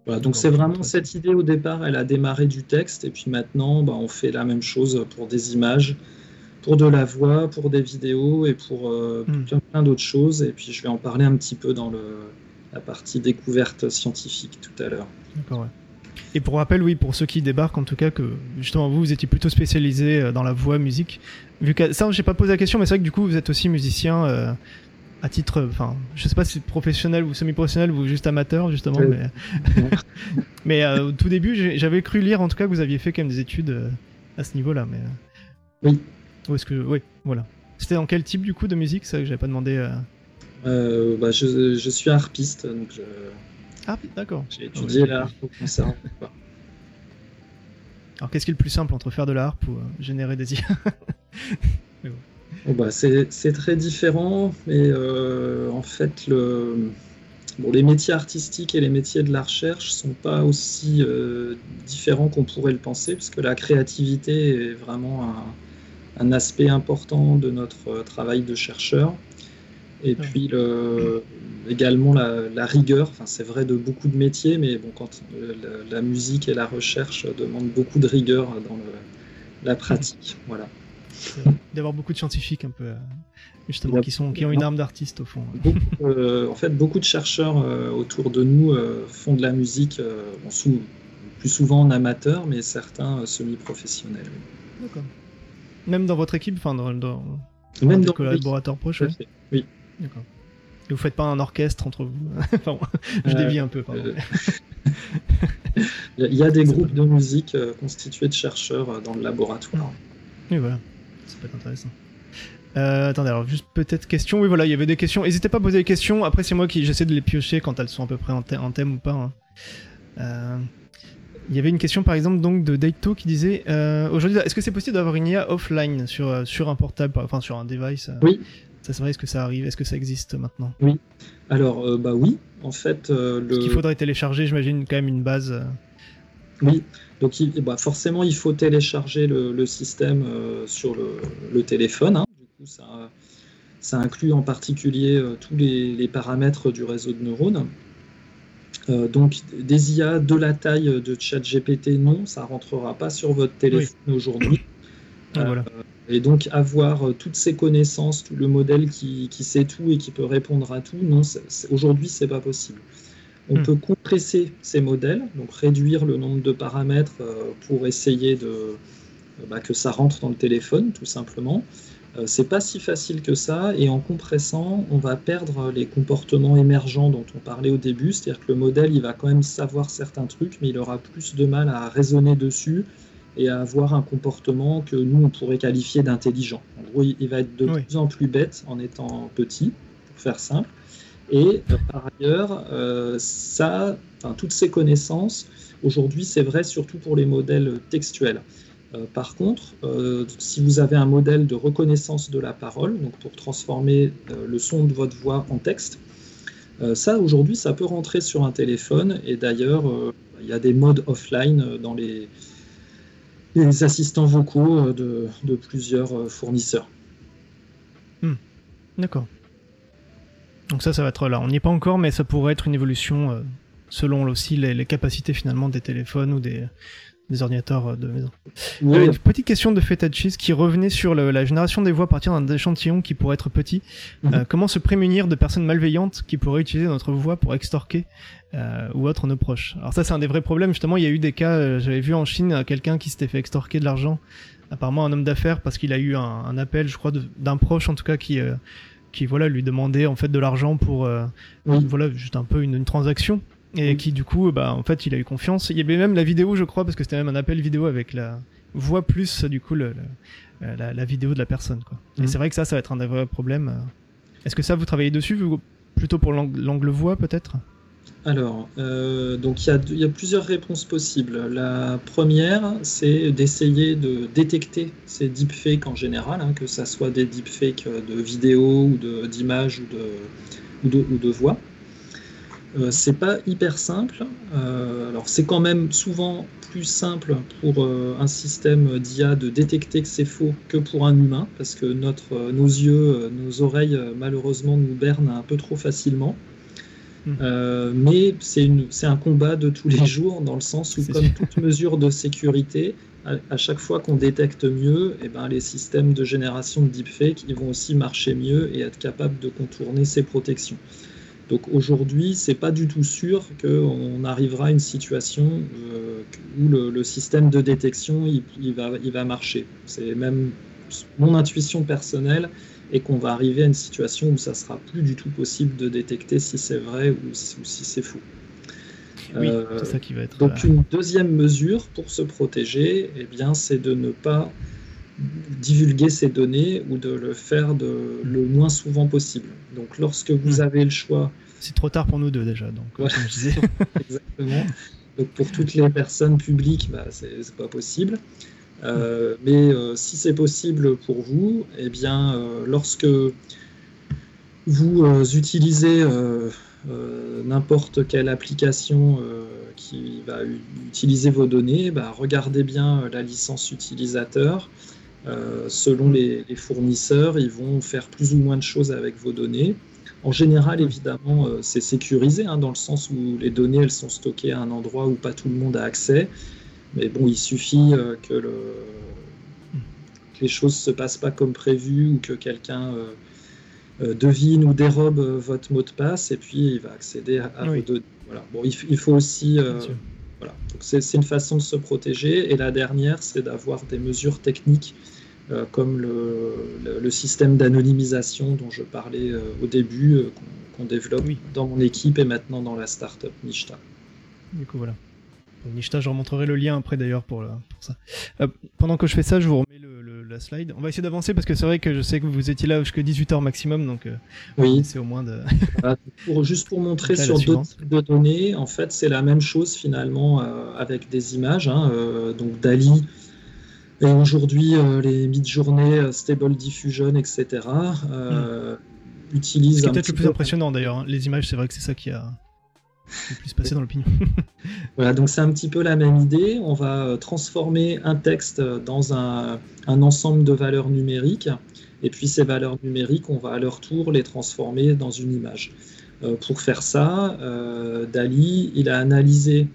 Voilà, donc c'est vraiment cette idée au départ, elle a démarré du texte et puis maintenant bah, on fait la même chose pour des images, pour de la voix, pour des vidéos et pour hmm. plein, d'autres choses. Et puis je vais en parler un petit peu dans le, la partie découverte scientifique tout à l'heure. D'accord, ouais. Et pour rappel, oui, pour ceux qui débarquent, en tout cas, que justement vous, vous étiez plutôt spécialisé euh, dans la voix, musique. Vu que ça, j'ai pas posé la question, mais c'est vrai que du coup, vous êtes aussi musicien euh, à titre, enfin, je sais pas si professionnel ou semi-professionnel ou juste amateur, justement. Mais, mais euh, au tout début, j'avais cru lire, en tout cas, que vous aviez fait quand même des études à ce niveau-là. Mais oui. Où est-ce que, oui, voilà. C'était dans quel type du coup de musique Ça, que j'avais pas demandé. Bah, je, je, suis harpiste, donc je ah, d'accord. J'ai étudié la harpe au concert. Alors, qu'est-ce qui est le plus simple entre faire de la harpe ou euh, générer des IA bon. bah, C'est très différent, mais euh, en fait, le... bon, les métiers artistiques et les métiers de la recherche sont pas aussi euh, différents qu'on pourrait le penser, parce que la créativité est vraiment un, un aspect important de notre travail de chercheur. Et puis le, également la, rigueur, enfin, c'est vrai de beaucoup de métiers, mais bon, quand euh, la, musique et la recherche demandent beaucoup de rigueur dans la pratique. Voilà. D'avoir beaucoup de scientifiques un peu euh, justement qui sont qui ont une arme d'artiste au fond. Euh, en fait, beaucoup de chercheurs autour de nous font de la musique, sous, plus souvent en amateur, mais certains semi-professionnels. D'accord. Même dans votre équipe, enfin dans, dans, Même dans collaborateurs proches. Oui. D'accord. Et vous faites pas un orchestre entre vous enfin, Je dévie un peu, pardon. Euh, il y a des groupes de musique euh, constitués de chercheurs euh, dans le laboratoire. Oui, voilà. Ça peut être intéressant. attendez, alors juste peut-être question. Oui, voilà, il y avait des questions. N'hésitez pas à poser des questions. Après, c'est moi qui j'essaie de les piocher quand elles sont à peu près en, thème ou pas. Hein. il y avait une question par exemple donc de Daito qui disait aujourd'hui est-ce que c'est possible d'avoir une IA offline sur, sur un portable, enfin sur un device Oui, ça c'est vrai, est-ce que ça arrive Est-ce que ça existe maintenant? Oui. Alors, euh, bah oui, en fait. Euh, le... qu'il faudrait télécharger, j'imagine, quand même une base. Euh. Oui, donc bah, forcément, il faut télécharger le, système sur le, téléphone. Hein. Du coup, ça, inclut en particulier tous les, paramètres du réseau de neurones. donc, des IA de la taille de ChatGPT, non, ça rentrera pas sur votre téléphone aujourd'hui. Ah, voilà. Et donc avoir euh, toutes ces connaissances, tout le modèle qui, sait tout et qui peut répondre à tout, non, aujourd'hui c'est pas possible. On hmm. peut compresser ces modèles, donc réduire le nombre de paramètres euh, pour essayer de, euh, bah, que ça rentre dans le téléphone, tout simplement. c'est pas si facile que ça, et en compressant, on va perdre les comportements émergents dont on parlait au début, c'est-à-dire que le modèle, il va quand même savoir certains trucs, mais il aura plus de mal à raisonner dessus, et à avoir un comportement que nous, on pourrait qualifier d'intelligent. En gros, il va être de plus en plus bête en étant petit, pour faire simple. Et euh, par ailleurs, euh, ça, toutes ces connaissances, aujourd'hui, c'est vrai surtout pour les modèles textuels. Euh, par contre, si vous avez un modèle de reconnaissance de la parole, donc pour transformer le son de votre voix en texte, ça, aujourd'hui, ça peut rentrer sur un téléphone. Et d'ailleurs, il y a des modes offline dans les, les assistants vocaux euh, de, plusieurs euh, fournisseurs. Hmm. D'accord. Donc ça, ça va être là. On n'y est pas encore, mais ça pourrait être une évolution euh, selon aussi les, capacités finalement des téléphones ou des, des ordinateurs euh, de maison. Euh, une petite question de Fetachis qui revenait sur la génération des voix à partir d'un échantillon qui pourrait être petit. Mhm. Euh, comment se prémunir de personnes malveillantes qui pourraient utiliser notre voix pour extorquer ou autre nos proches? Alors ça c'est un des vrais problèmes. Justement, il y a eu des cas, j'avais vu en Chine quelqu'un qui s'était fait extorquer de l'argent, apparemment un homme d'affaires parce qu'il a eu un, appel, je crois, d'un proche en tout cas qui qui voilà lui demandait en fait de l'argent pour voilà juste un peu une transaction et qui du coup bah en fait il a eu confiance il y avait même la vidéo je crois parce que c'était même un appel vidéo avec la voix plus du coup le, la, vidéo de la personne quoi et mhm. c'est vrai que ça ça va être un des vrais problèmes est-ce que ça vous travaillez dessus plutôt pour l'angle voix peut-être? Alors, euh, donc il y, y, a plusieurs réponses possibles. La première, c'est d'essayer de détecter ces deepfakes en général, hein, que ça soit des deepfakes de vidéos ou d'images ou de, ou, de, ou de voix. Euh, c'est pas hyper simple. Euh, alors c'est quand même souvent plus simple pour euh, un système d'IA de détecter que c'est faux que pour un humain, parce que notre, nos yeux, nos oreilles malheureusement nous bernent un peu trop facilement. Hmm. mais c'est un combat de tous les jours dans le sens où, comme toute mesure de sécurité, à, chaque fois qu'on détecte mieux, et eh ben, les systèmes de génération de deepfake ils vont aussi marcher mieux et être capables de contourner ces protections. Donc aujourd'hui, c'est pas du tout sûr qu'on arrivera à une situation euh, où le, système de détection il, va, il va marcher. C'est même mon intuition personnelle et qu'on va arriver à une situation où ça sera plus du tout possible de détecter si c'est vrai ou, si, c'est faux. Oui, euh, c'est ça qui va être. Donc une deuxième mesure pour se protéger, eh bien, c'est de ne pas divulguer ces données ou de le faire de, le moins souvent possible. Donc lorsque vous hmm. avez le choix... C'est trop tard pour nous deux déjà, donc comme je disais. Exactement. Donc pour toutes les personnes publiques, bah, c'est pas possible. Euh, mais euh, si c'est possible pour vous, eh bien, euh, lorsque vous utilisez n'importe quelle application qui va utiliser vos données, bah, regardez bien la licence utilisateur. Euh, selon les, fournisseurs, ils vont faire plus ou moins de choses avec vos données. En général, évidemment, euh, c'est sécurisé, hein, dans le sens où les données, elles sont stockées à un endroit où pas tout le monde a accès. Mais bon, il suffit euh, que, les choses se passent pas comme prévu ou que quelqu'un devine ou dérobe votre mot de passe et puis il va accéder à, vos données. Voilà. Bon, il, faut aussi... Voilà. C'est une façon de se protéger. Et la dernière, c'est d'avoir des mesures techniques euh, comme le, système d'anonymisation dont je parlais euh, au début, euh, qu'on développe dans mon équipe et maintenant dans la startup Nishta. Du coup, voilà. Nishta, je remontrerai le lien après d'ailleurs pour, ça. pendant que je fais ça, je vous remets la slide. On va essayer d'avancer parce que c'est vrai que je sais que vous étiez là jusqu'à 18h maximum, donc oui. c'est au moins de. pour, juste pour montrer sur d'autres de données, en fait, c'est la même chose finalement avec des images. Hein, donc Dali et aujourd'hui, euh, les mid-journées, euh, Stable Diffusion, etc., euh, utilisent. Ce qui est peut-être le plus impressionnant d'ailleurs. Hein. Les images, c'est vrai que c'est ça qui a. plus passer dans l'opinion. voilà, donc c'est un petit peu la même idée. On va transformer un texte dans un, un, ensemble de valeurs numériques, et puis ces valeurs numériques, on va à leur tour les transformer dans une image. pour faire ça, Dali, il a analysé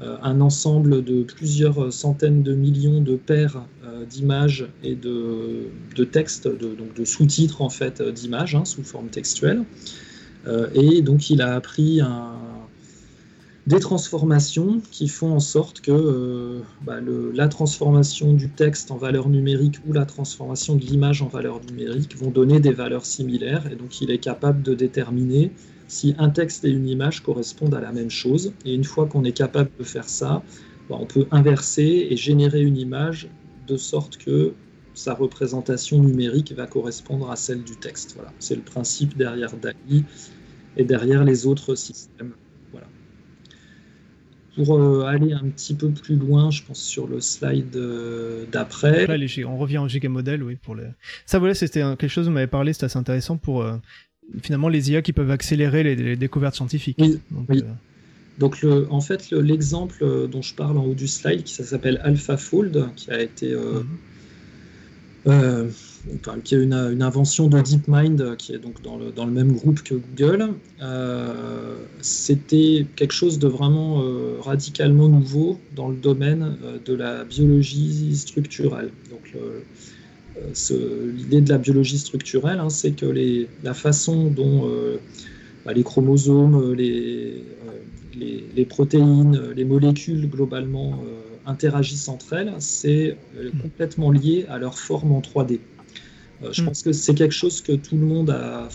un ensemble de plusieurs centaines de millions de paires euh, d'images et de, textes, de, donc de sous-titres en fait d'images hein, sous forme textuelle. Euh, et donc il a appris des transformations qui font en sorte que bah, la transformation du texte en valeur numérique ou la transformation de l'image en valeur numérique vont donner des valeurs similaires. Et donc il est capable de déterminer si un texte et une image correspondent à la même chose. Et une fois qu'on est capable de faire ça, bah, on peut inverser et générer une image de sorte que sa représentation numérique va correspondre à celle du texte. Voilà. C'est le principe derrière DALI et derrière les autres systèmes. Voilà. Pour euh, aller un petit peu plus loin, je pense sur le slide euh, d'après. on revient au giga modèle, oui, pour. Ça, c'était quelque chose, vous m'avez parlé, c'était assez intéressant pour euh, finalement les IA qui peuvent accélérer les, découvertes scientifiques. Donc, euh, en fait, l'exemple euh, dont je parle en haut du slide, qui s'appelle AlphaFold, qui a été euh, mhm. qui est une, invention de DeepMind, qui est donc dans le, dans le même groupe que Google, c'était quelque chose de vraiment radicalement nouveau dans le domaine de la biologie structurelle. Donc, l'idée de la biologie structurelle, hein, c'est que la façon dont euh, bah, les chromosomes, euh, euh, les, protéines, les molécules globalement interagissent entre elles, c'est complètement lié à leur forme en 3D. je hmm. pense que c'est quelque chose que tout le monde a,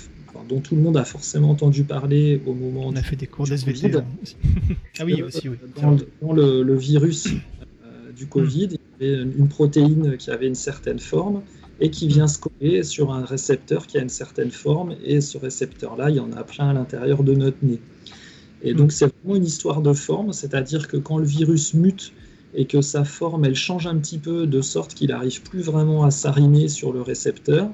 dont tout le monde a forcément entendu parler au moment. On a fait des cours d'SVT. ah oui, aussi, oui. Dans, le, virus du Covid, il y avait une protéine qui avait une certaine forme et qui vient se coller sur un récepteur qui a une certaine forme, et ce récepteur-là, il y en a plein à l'intérieur de notre nez. Et donc c'est vraiment une histoire de forme, c'est-à-dire que quand le virus mute et que sa forme, elle change un petit peu de sorte qu'il n'arrive plus vraiment à s'arrimer sur le récepteur,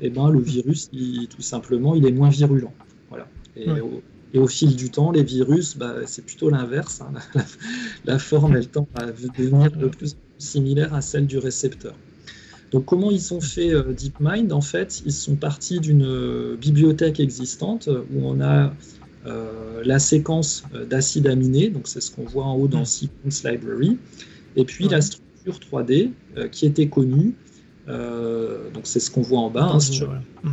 et eh ben, le virus, tout simplement, il est moins virulent. Voilà. Et, au, fil du temps, les virus, bah, c'est plutôt l'inverse. Hein. La, la, forme, elle tend à devenir de plus en plus similaire à celle du récepteur. Donc comment ils ont fait euh, DeepMind? En fait, ils sont partis d'une euh, bibliothèque existante où on a euh, la séquence d'acides aminés, donc c'est ce qu'on voit en haut dans Sequence Library, et puis la structure 3D qui était connue, donc c'est ce qu'on voit en bas. Hein,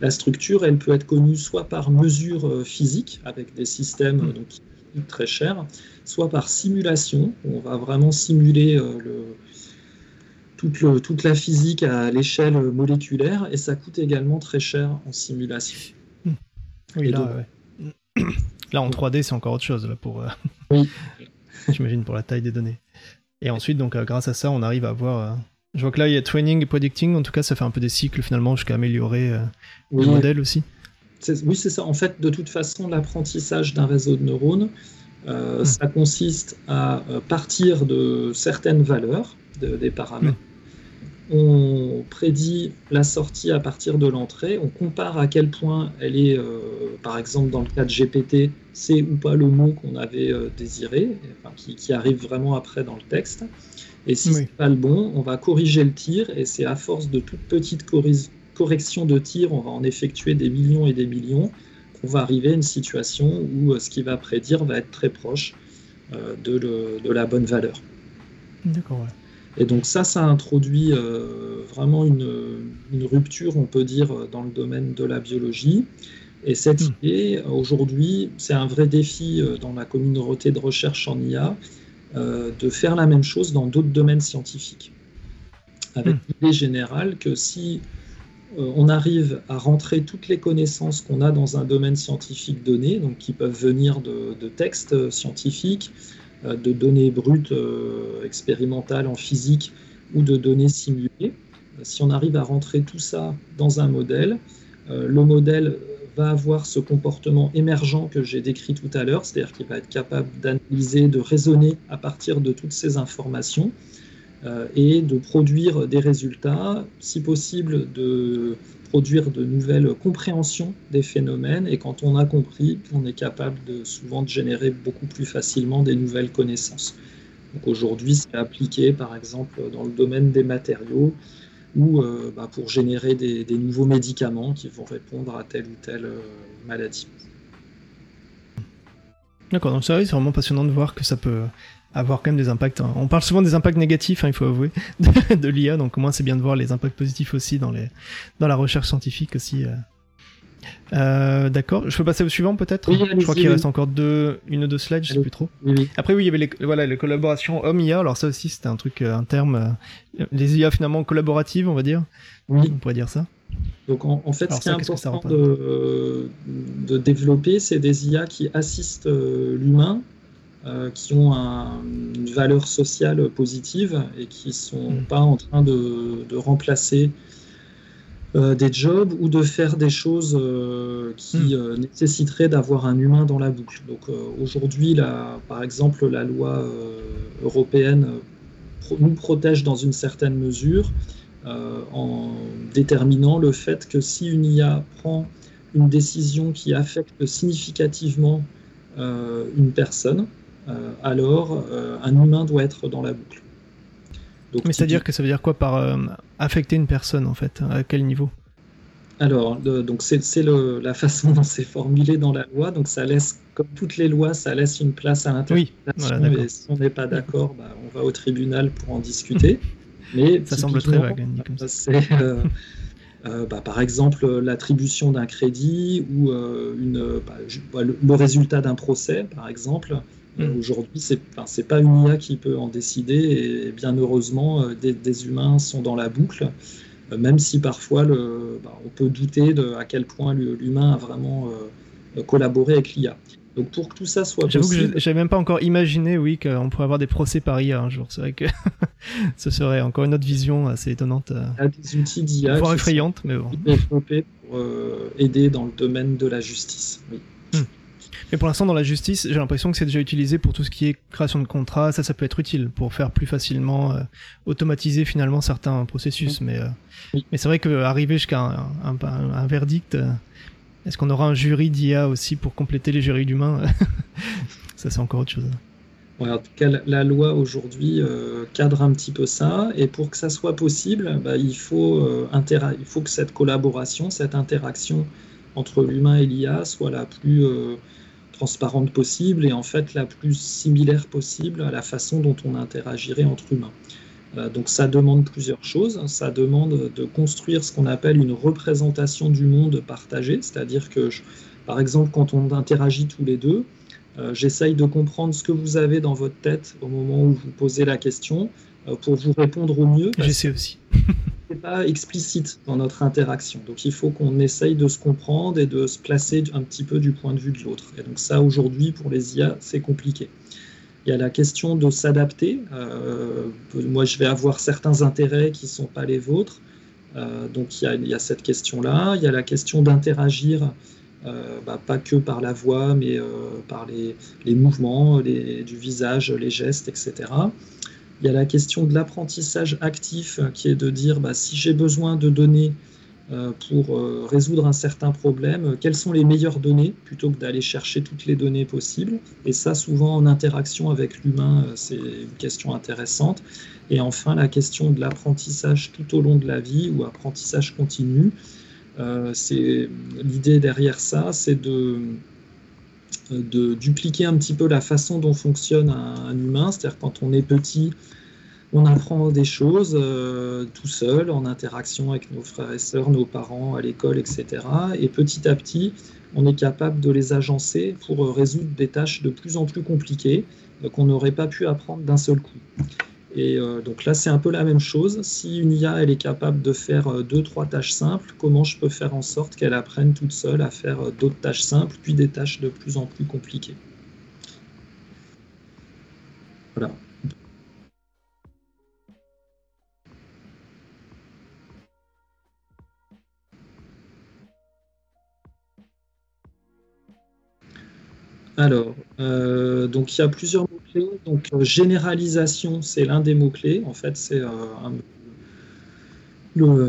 la structure, elle peut être connue soit par mesure physique, avec des systèmes hmm. donc, très chers, soit par simulation, où on va vraiment simuler le, toute, la physique à l'échelle moléculaire et ça coûte également très cher en simulation. Hmm. Oui, là, là, en 3D, c'est encore autre chose là, pour. Euh, oui. J'imagine pour la taille des données. Et ensuite, donc, euh, grâce à ça, on arrive à voir. Euh, je vois que là, il y a training et predicting. En tout cas, ça fait un peu des cycles finalement jusqu'à améliorer le modèle aussi. Oui, c'est ça. En fait, de toute façon, l'apprentissage d'un réseau de neurones, hmm. ça consiste à partir de certaines valeurs, des paramètres, hmm on prédit la sortie à partir de l'entrée, on compare à quel point elle est, euh, par exemple dans le cas de GPT, c'est ou pas le mot qu'on avait euh, désiré, qui, arrive vraiment après dans le texte. Et si ce n'est pas le bon, on va corriger le tir, et c'est à force de toute petite correction de tir, on va en effectuer des millions et des millions, qu'on va arriver à une situation où euh, ce qui va prédire va être très proche de, de la bonne valeur. D'accord, et donc ça, ça introduit euh, vraiment une, rupture, on peut dire, dans le domaine de la biologie. Et cette hmm. idée, aujourd'hui, c'est un vrai défi euh, dans la communauté de recherche en IA euh, de faire la même chose dans d'autres domaines scientifiques. Avec hmm. l'idée générale que si on arrive à rentrer toutes les connaissances qu'on a dans un domaine scientifique donné, donc qui peuvent venir de, de textes scientifiques, euh, de données brutes euh, expérimentales en physique ou de données simulées. Euh, si on arrive à rentrer tout ça dans un modèle, le modèle va avoir ce comportement émergent que j'ai décrit tout à l'heure, c'est-à-dire qu'il va être capable d'analyser, de raisonner à partir de toutes ces informations. et de produire des résultats, si possible de produire de nouvelles compréhensions des phénomènes et quand on a compris, on est capable de, souvent de générer beaucoup plus facilement des nouvelles connaissances. Donc aujourd'hui, c'est appliqué par exemple dans le domaine des matériaux ou euh, bah, pour générer des, nouveaux médicaments qui vont répondre à telle ou telle euh, maladie. D'accord, donc c'est vraiment passionnant de voir que ça peut avoir quand même des impacts. Hein. On parle souvent des impacts négatifs, hein, il faut avouer, de, l'IA, donc au moins c'est bien de voir les impacts positifs aussi dans, les, dans la recherche scientifique aussi. Euh. Euh, d'accord, je peux passer au suivant peut-être Je crois qu'il reste encore deux, une ou deux slides, je sais plus trop. Après oui, il y avait les, voilà, les collaborations homme-IA, alors ça aussi c'était un truc, euh, un terme, les IA finalement collaboratives on va dire. Oui. On pourrait dire ça. Donc en, fait, ce qui est important de, de, développer, c'est des IA qui assistent l'humain euh, qui ont une valeur sociale positive et qui ne sont mm. pas en train de, remplacer euh, des jobs ou de faire des choses euh, qui mm. nécessiteraient d'avoir un humain dans la boucle. Donc aujourd'hui, par exemple, la loi européenne nous protège dans une certaine mesure en déterminant le fait que si une IA prend une décision qui affecte significativement une personne, euh, alors euh, un humain doit être dans la boucle. Mais c'est-à-dire que ça veut dire quoi par euh, affecter une personne en fait À quel niveau? Alors, donc c'est la façon dont c'est formulé dans la loi. Donc ça laisse, comme toutes les lois, ça laisse une place à l'interprétation. Oui, et si on n'est pas d'accord, bah, on va au tribunal pour en discuter. Mais ça semble très vague. C'est bah, par exemple l'attribution d'un crédit ou une, bah, le, résultat d'un procès, par exemple. Mm. Aujourd'hui, ce n'est pas une IA qui peut en décider, et bien heureusement, euh, des, humains sont dans la boucle, euh, même si parfois le, bah, on peut douter de à quel point l'humain a vraiment euh, collaboré avec l'IA. Donc pour que tout ça soit J'avoue que j'avais même pas encore imaginé, oui, qu'on pourrait avoir des procès par IA un jour. C'est vrai que ce serait encore une autre vision assez étonnante. Il y a des outils d'IA voire effrayante, mais bon. développés pour aider dans le domaine de la justice. Oui. Mais pour l'instant, dans la justice, j'ai l'impression que c'est déjà utilisé pour tout ce qui est création de contrats. Ça, ça peut être utile pour faire plus facilement euh, automatiser finalement certains processus. Mais, euh, mais c'est vrai qu'arriver jusqu'à un, un, verdict, euh, est-ce qu'on aura un jury d'IA aussi pour compléter les jurys d'humains Ça, c'est encore autre chose. en tout cas, la, loi aujourd'hui cadre un petit peu ça. Et pour que ça soit possible, bah, il, faut, il faut que cette collaboration, cette interaction entre l'humain et l'IA soit la plus transparente possible et en fait la plus similaire possible à la façon dont on interagirait entre humains. Euh, donc ça demande plusieurs choses. Ça demande de construire ce qu'on appelle une représentation du monde partagé, c'est-à-dire que, par exemple, quand on interagit tous les deux, euh, j'essaye de comprendre ce que vous avez dans votre tête au moment où vous posez la question euh, pour vous répondre au mieux. J'essaie aussi. pas explicite dans notre interaction. Donc il faut qu'on essaye de se comprendre et de se placer un petit peu du point de vue de l'autre. Et donc ça, aujourd'hui, pour les IA, c'est compliqué. Il y a la question de s'adapter. Euh, moi, je vais avoir certains intérêts qui ne sont pas les vôtres. Euh, donc il y, a, cette question-là. Il y a la question d'interagir, euh, bah, pas que par la voix, mais par les, mouvements du visage, les gestes, etc. Il y a la question de l'apprentissage actif euh, qui est de dire bah, si j'ai besoin de données euh, pour euh, résoudre un certain problème, quelles sont les meilleures données plutôt que d'aller chercher toutes les données possibles. Et ça, souvent en interaction avec l'humain, c'est une question intéressante. Et enfin, la question de l'apprentissage tout au long de la vie ou apprentissage continu. c'est l'idée derrière ça, c'est de de dupliquer un petit peu la façon dont fonctionne un, humain, c'est-à-dire quand on est petit, on apprend des choses euh, tout seul, en interaction avec nos frères et sœurs, nos parents, à l'école, etc. Et petit à petit, on est capable de les agencer pour résoudre des tâches de plus en plus compliquées euh, qu'on n'aurait pas pu apprendre d'un seul coup. Et euh, donc là, c'est un peu la même chose. Si une IA, elle est capable de faire euh, deux, trois tâches simples, comment je peux faire en sorte qu'elle apprenne toute seule à faire euh, d'autres tâches simples, puis des tâches de plus en plus compliquées? Voilà. Alors, donc il y a plusieurs mots mots-clés. Donc, généralisation, c'est l'un des mots-clés. En fait, c'est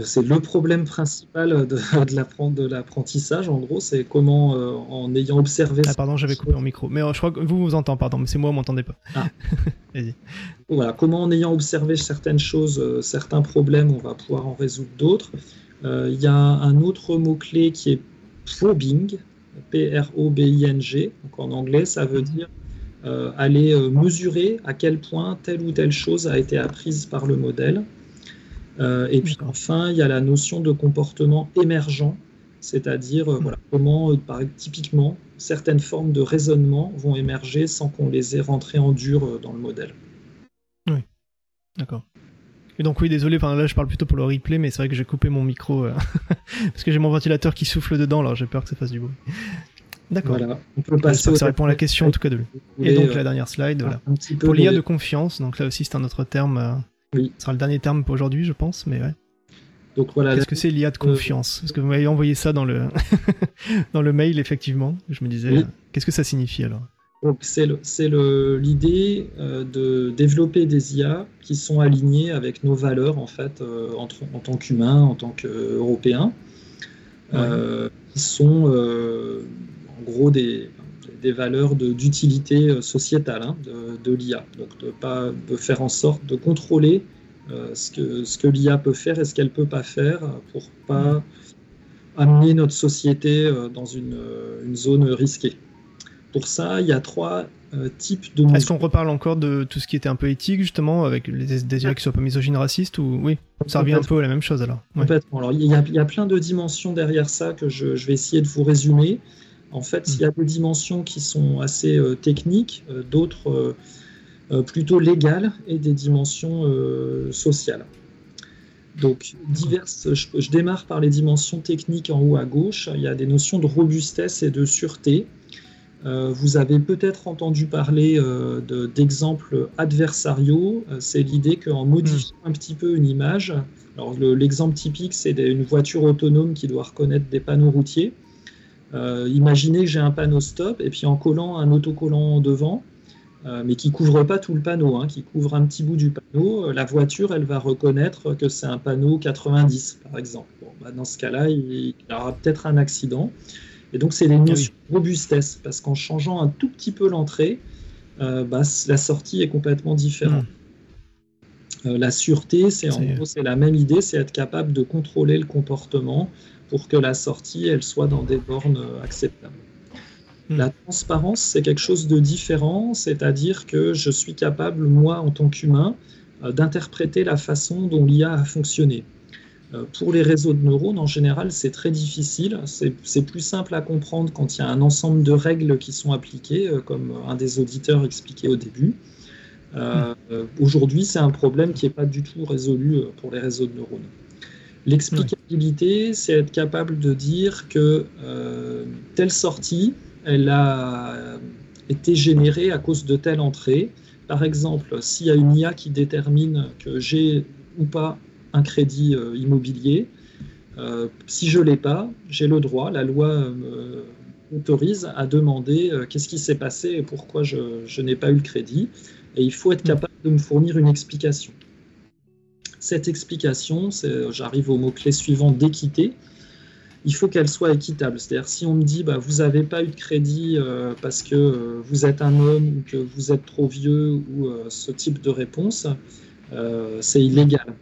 c'est le problème principal de, l'apprentissage, en gros, c'est comment, euh, en ayant observé... Ah pardon, j'avais coupé mon micro, mais euh, je crois que vous vous entendez, pardon, mais c'est moi, vous m'entendez pas. Ah. Vas-y. Voilà, comment en ayant observé certaines choses, euh, certains problèmes, on va pouvoir en résoudre d'autres. Il y a un autre mot-clé qui est probing, P-R-O-B-I-N-G, donc en anglais, ça veut dire aller mesurer à quel point telle ou telle chose a été apprise par le modèle. Euh, et puis enfin, il y a la notion de comportement émergent, c'est-à-dire euh, voilà, comment, euh, typiquement, certaines formes de raisonnement vont émerger sans qu'on les ait rentrées en dur dans le modèle. Oui, d'accord. Et donc oui, désolé, enfin, là je parle plutôt pour le replay, mais c'est vrai que j'ai coupé mon micro parce que j'ai mon ventilateur qui souffle dedans, alors j'ai peur que ça fasse du bruit. D'accord. Voilà. On peut passer ça répond à la question en tout cas de lui. Et donc la dernière slide, voilà. Pour l'IA de confiance, donc là aussi c'est un autre terme oui. Ce sera le dernier terme pour aujourd'hui, je pense, mais ouais. Donc voilà. Qu'est-ce que c'est l'IA de confiance? Parce que vous m'avez envoyé ça dans le dans le mail, effectivement. Je me disais, qu'est-ce que ça signifie alors? C'est l'idée euh, de développer des IA qui sont alignées avec nos valeurs en fait euh, en, tant qu'humains, en tant qu'Européens, euh, qui sont en gros des, des valeurs d'utilité sociétale hein, de, de l'IA. Donc de, pas, de faire en sorte de contrôler ce que, ce que l'IA peut faire et ce qu'elle ne peut pas faire pour pas amener notre société dans une, une, zone risquée. Pour ça, il y a trois types de... Est-ce qu'on reparle encore de tout ce qui était un peu éthique, justement, avec les, des IA qui soient pas misogynes racistes ou... Oui, ça revient un peu à la même chose alors. Complètement. Alors, il y, y, a, plein de dimensions derrière ça que je, je vais essayer de vous résumer. En fait, il y a des dimensions qui sont assez euh, techniques, euh, d'autres euh, plutôt légales et des dimensions sociales. Donc, diverses, je, démarre par les dimensions techniques en haut à gauche. Il y a des notions de robustesse et de sûreté. Vous avez peut-être entendu parler d'exemples adversariaux. C'est l'idée qu'en modifiant un petit peu une image, alors l'exemple typique, c'est une voiture autonome qui doit reconnaître des panneaux routiers. Euh, imaginez que j'ai un panneau stop et puis en collant un autocollant devant, euh, mais qui couvre pas tout le panneau, hein, qui couvre un petit bout du panneau, euh, la voiture, elle va reconnaître que c'est un panneau 90, par exemple. Bah, dans ce cas-là, il, y aura peut-être un accident. Et donc, c'est des ah notions de robustesse, parce qu'en changeant un tout petit peu l'entrée, bah, la sortie est complètement différente. Hmm. la sûreté, c'est en gros, c'est la même idée, c'est être capable de contrôler le comportement pour que la sortie elle soit dans des bornes acceptables. Hmm. La transparence, c'est quelque chose de différent, c'est-à-dire que je suis capable, moi, en tant qu'humain, euh, d'interpréter la façon dont l'IA a fonctionné. Euh, pour les réseaux de neurones, en général, c'est très difficile. C'est plus simple à comprendre quand il y a un ensemble de règles qui sont appliquées, euh, comme un des auditeurs expliquait au début. Hmm. Aujourd'hui, c'est un problème qui n'est pas du tout résolu pour les réseaux de neurones. L'explicabilité, c'est être capable de dire que euh, telle sortie, elle a été générée à cause de telle entrée. Par exemple, s'il y a une IA qui détermine que j'ai ou pas un crédit euh, immobilier, euh, si je ne l'ai pas, j'ai le droit, la loi m'autorise à demander qu'est-ce qui s'est passé et pourquoi je, n'ai pas eu le crédit. Et il faut être capable de me fournir une explication. Cette explication, j'arrive au mot-clé suivant d'équité, il faut qu'elle soit équitable. C'est-à-dire si on me dit bah, vous n'avez pas eu de crédit euh, parce que euh, vous êtes un homme ou que vous êtes trop vieux ou euh, ce type de réponse, c'est illégal.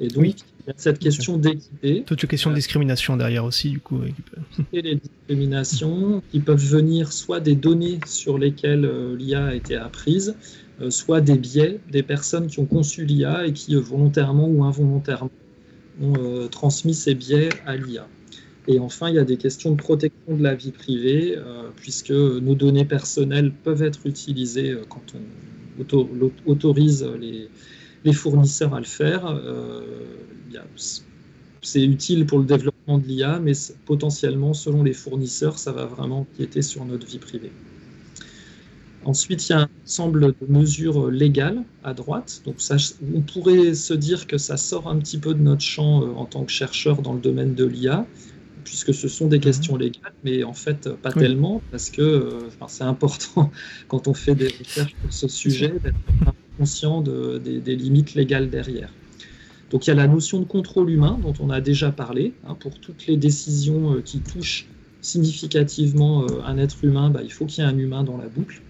Et donc il y a cette question d'équité. Toute une question de discrimination derrière aussi du coup. Et les discriminations qui peuvent venir soit des données sur lesquelles l'IA a été apprise, euh, soit des biais des personnes qui ont conçu l'IA et qui euh, volontairement ou involontairement ont euh, transmis ces biais à l'IA. Et enfin, il y a des questions de protection de la vie privée, puisque nos données personnelles peuvent être utilisées quand on autorise les, fournisseurs à le faire. c'est utile pour le développement de l'IA, mais potentiellement, selon les fournisseurs, ça va vraiment empiéter sur notre vie privée. Ensuite, il y a un ensemble de mesures légales à droite. Donc, ça, on pourrait se dire que ça sort un petit peu de notre champ euh, en tant que chercheur dans le domaine de l'IA. puisque ce sont des Mhm. questions légales, mais en fait pas Oui. tellement, parce que euh, enfin, c'est important quand on fait des recherches sur ce sujet d'être conscient de- des, des limites légales derrière. Donc il y a la notion de contrôle humain dont on a déjà parlé. hein, pour toutes les décisions euh, qui touchent significativement euh, un être humain, bah, il faut qu'il y ait un humain dans la boucle.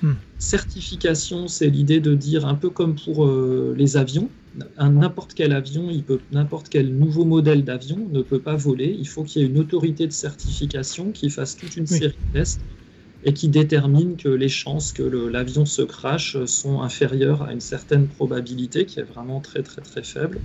Hmm. Certification, c'est l'idée de dire un peu comme pour euh, les avions, n'importe quel avion, il peut n'importe quel nouveau modèle d'avion ne peut pas voler. Il faut qu'il y ait une autorité de certification qui fasse toute une Oui. série de tests et qui détermine que les chances que l'avion se crache sont inférieures à une certaine probabilité qui est vraiment très très très faible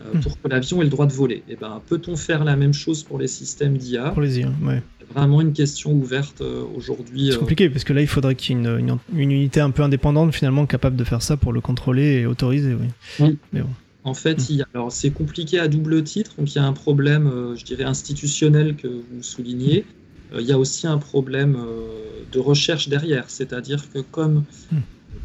euh, Hmm. pour que l'avion ait le droit de voler. Et ben, peut-on faire la même chose pour les systèmes d'IA Pour les IA, ouais. C'est vraiment une question ouverte euh, aujourd'hui. C'est euh, compliqué parce que là, il faudrait qu'il y ait une, une- une unité un peu indépendante finalement capable de faire ça pour le contrôler et autoriser. Oui. En fait, Mm. il y a- alors c'est compliqué à double titre. Donc il y a un problème, euh, je dirais, institutionnel que vous soulignez. Euh, il y a aussi un problème euh, de recherche derrière. C'est-à-dire que comme Mm.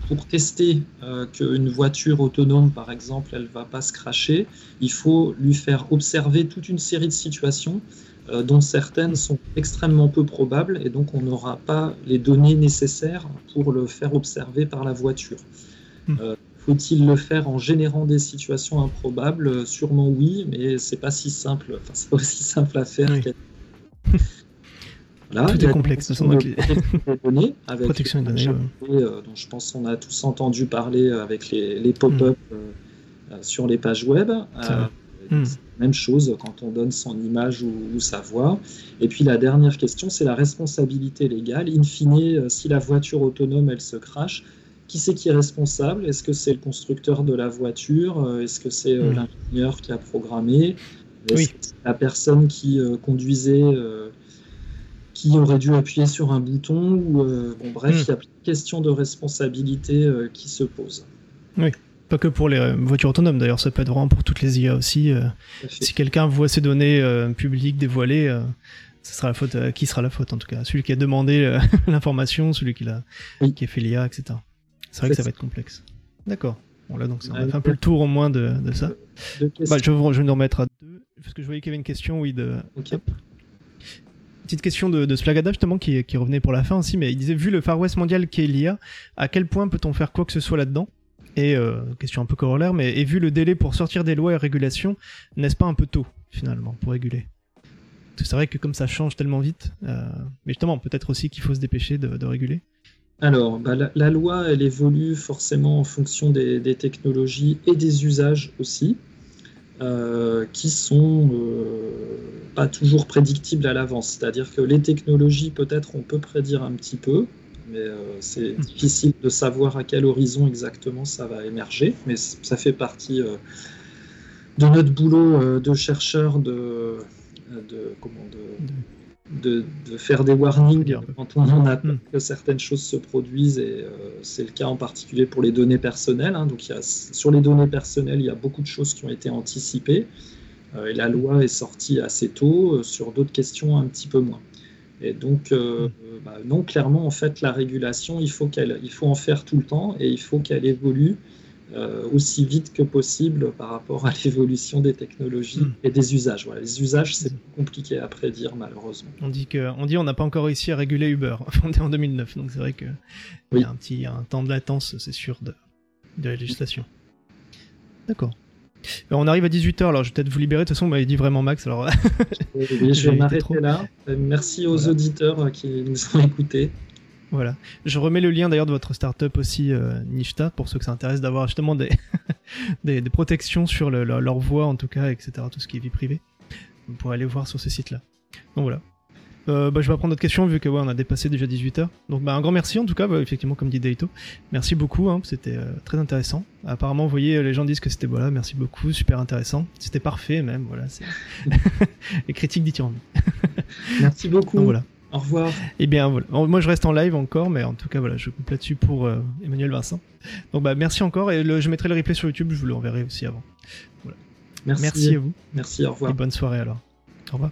pour tester euh, qu'une voiture autonome, par exemple, elle va pas se cracher, il faut lui faire observer toute une série de situations euh, dont certaines sont extrêmement peu probables et donc on n'aura pas les données nécessaires pour le faire observer par la voiture. Mm. Euh, faut-il le faire en générant des situations improbables? Euh, Sûrement oui, mais c'est pas si simple. Enfin, c'est pas aussi simple à faire. Oui. Voilà, Tout est complexe, de de données, avec Protection des données, HAP, euh, dont je pense qu'on a tous entendu parler avec les, les pop-up euh, euh, sur les pages web. Euh, Mm. même chose quand on donne son image ou, ou sa voix. Et puis la dernière question, c'est la responsabilité légale. In fine, euh, si la voiture autonome, elle se crache, qui c'est qui est responsable? Est-ce que c'est le constructeur de la voiture? Euh, Est-ce que c'est euh, Mm. l'ingénieur qui a programmé? Est-ce Oui. que c'est la personne qui euh, conduisait euh, qui aurait dû appuyer sur un bouton ou euh, bon bref, Mm. il y a plein de questions de responsabilité euh, qui se posent. Pas que pour les euh, voitures autonomes d'ailleurs, ça peut être vraiment pour toutes les IA aussi. euh, si quelqu'un voit ses données publiques dévoilées, ce sera la faute. qui sera la faute en tout cas Celui qui a demandé l'information, celui qui, l'a, Oui. qui a fait l'IA, etc. C'est vrai que ça va être complexe. D'accord. Bon là donc ça, on a fait un peu le tour au moins de, de ça. Bah, je, vais- nous remettre à deux. Parce que je voyais qu'il y avait une question, oui, de. Ok. Petite question de, de Splagada justement qui, revenait pour la fin aussi, mais il disait vu le Far West mondial qu'est l'IA, à quel point peut-on faire quoi que ce soit là-dedans? Et euh, question un peu corollaire, mais et vu le délai pour sortir des lois et régulations, n'est-ce pas un peu tôt finalement pour réguler? C'est vrai que comme ça change tellement vite, euh, mais justement peut-être aussi qu'il faut se dépêcher de, réguler. Alors, bah, la, loi, elle évolue forcément en fonction des technologies et des usages aussi, euh, qui sont euh, pas toujours prédictibles à l'avance. C'est-à-dire que les technologies, peut-être, on peut prédire un petit peu, mais euh, c'est difficile de savoir à quel horizon exactement ça va émerger. Mais ça fait partie de notre boulot de chercheur de, de comment de, de, de faire des warnings quand on en a peur Mm. que certaines choses se produisent et euh, c'est le cas en particulier pour les données personnelles. hein. Donc il y a, sur les données personnelles, il y a beaucoup de choses qui ont été anticipées euh, et la loi est sortie assez tôt. euh, sur d'autres questions, un petit peu moins. Et donc euh, Mm. bah, non, clairement en fait la régulation, il faut qu'elle, il faut en faire tout le temps et il faut qu'elle évolue euh, aussi vite que possible par rapport à l'évolution des technologies Mm. et des usages. Voilà, les usages, c'est compliqué à prédire malheureusement. On dit que, on dit on n'a pas encore réussi à réguler Uber. on est en 2009, donc c'est vrai que il Oui. y a un petit un temps de latence, c'est sûr, de, de la législation. D'accord. Euh, On arrive à 18h, alors je vais peut-être vous libérer. De toute façon, vous m'avez dit vraiment max, alors je vais m'arrêter trop. là. Euh, Merci aux Voilà. auditeurs qui nous ont écoutés. Voilà. Je remets le lien d'ailleurs de votre startup aussi, euh, Nishta, pour ceux que ça intéresse d'avoir justement des, des, des protections sur le- leur, leur voix en tout cas, etc. Tout ce qui est vie privée. Vous pourrez aller voir sur ce site-là. Donc voilà. Euh, bah, je vais prendre d'autres questions vu que ouais, on a dépassé déjà 18h. Donc bah, un grand merci en tout cas, bah, effectivement comme dit Daito. Merci beaucoup, hein, c'était euh, très intéressant. Apparemment, vous voyez, les gens disent que c'était voilà, merci beaucoup, super intéressant. C'était parfait même, voilà. les critiques dithyrambiques. Merci beaucoup. Donc voilà. Au revoir. Et bien voilà. Moi je reste en live encore, mais en tout cas voilà, je coupe là-dessus pour euh, Emmanuel Vincent. Donc bah merci encore et le- je mettrai le replay sur YouTube, je vous l'enverrai aussi avant. Merci. Merci à vous Merci, au revoir. et bonne soirée alors. Au revoir.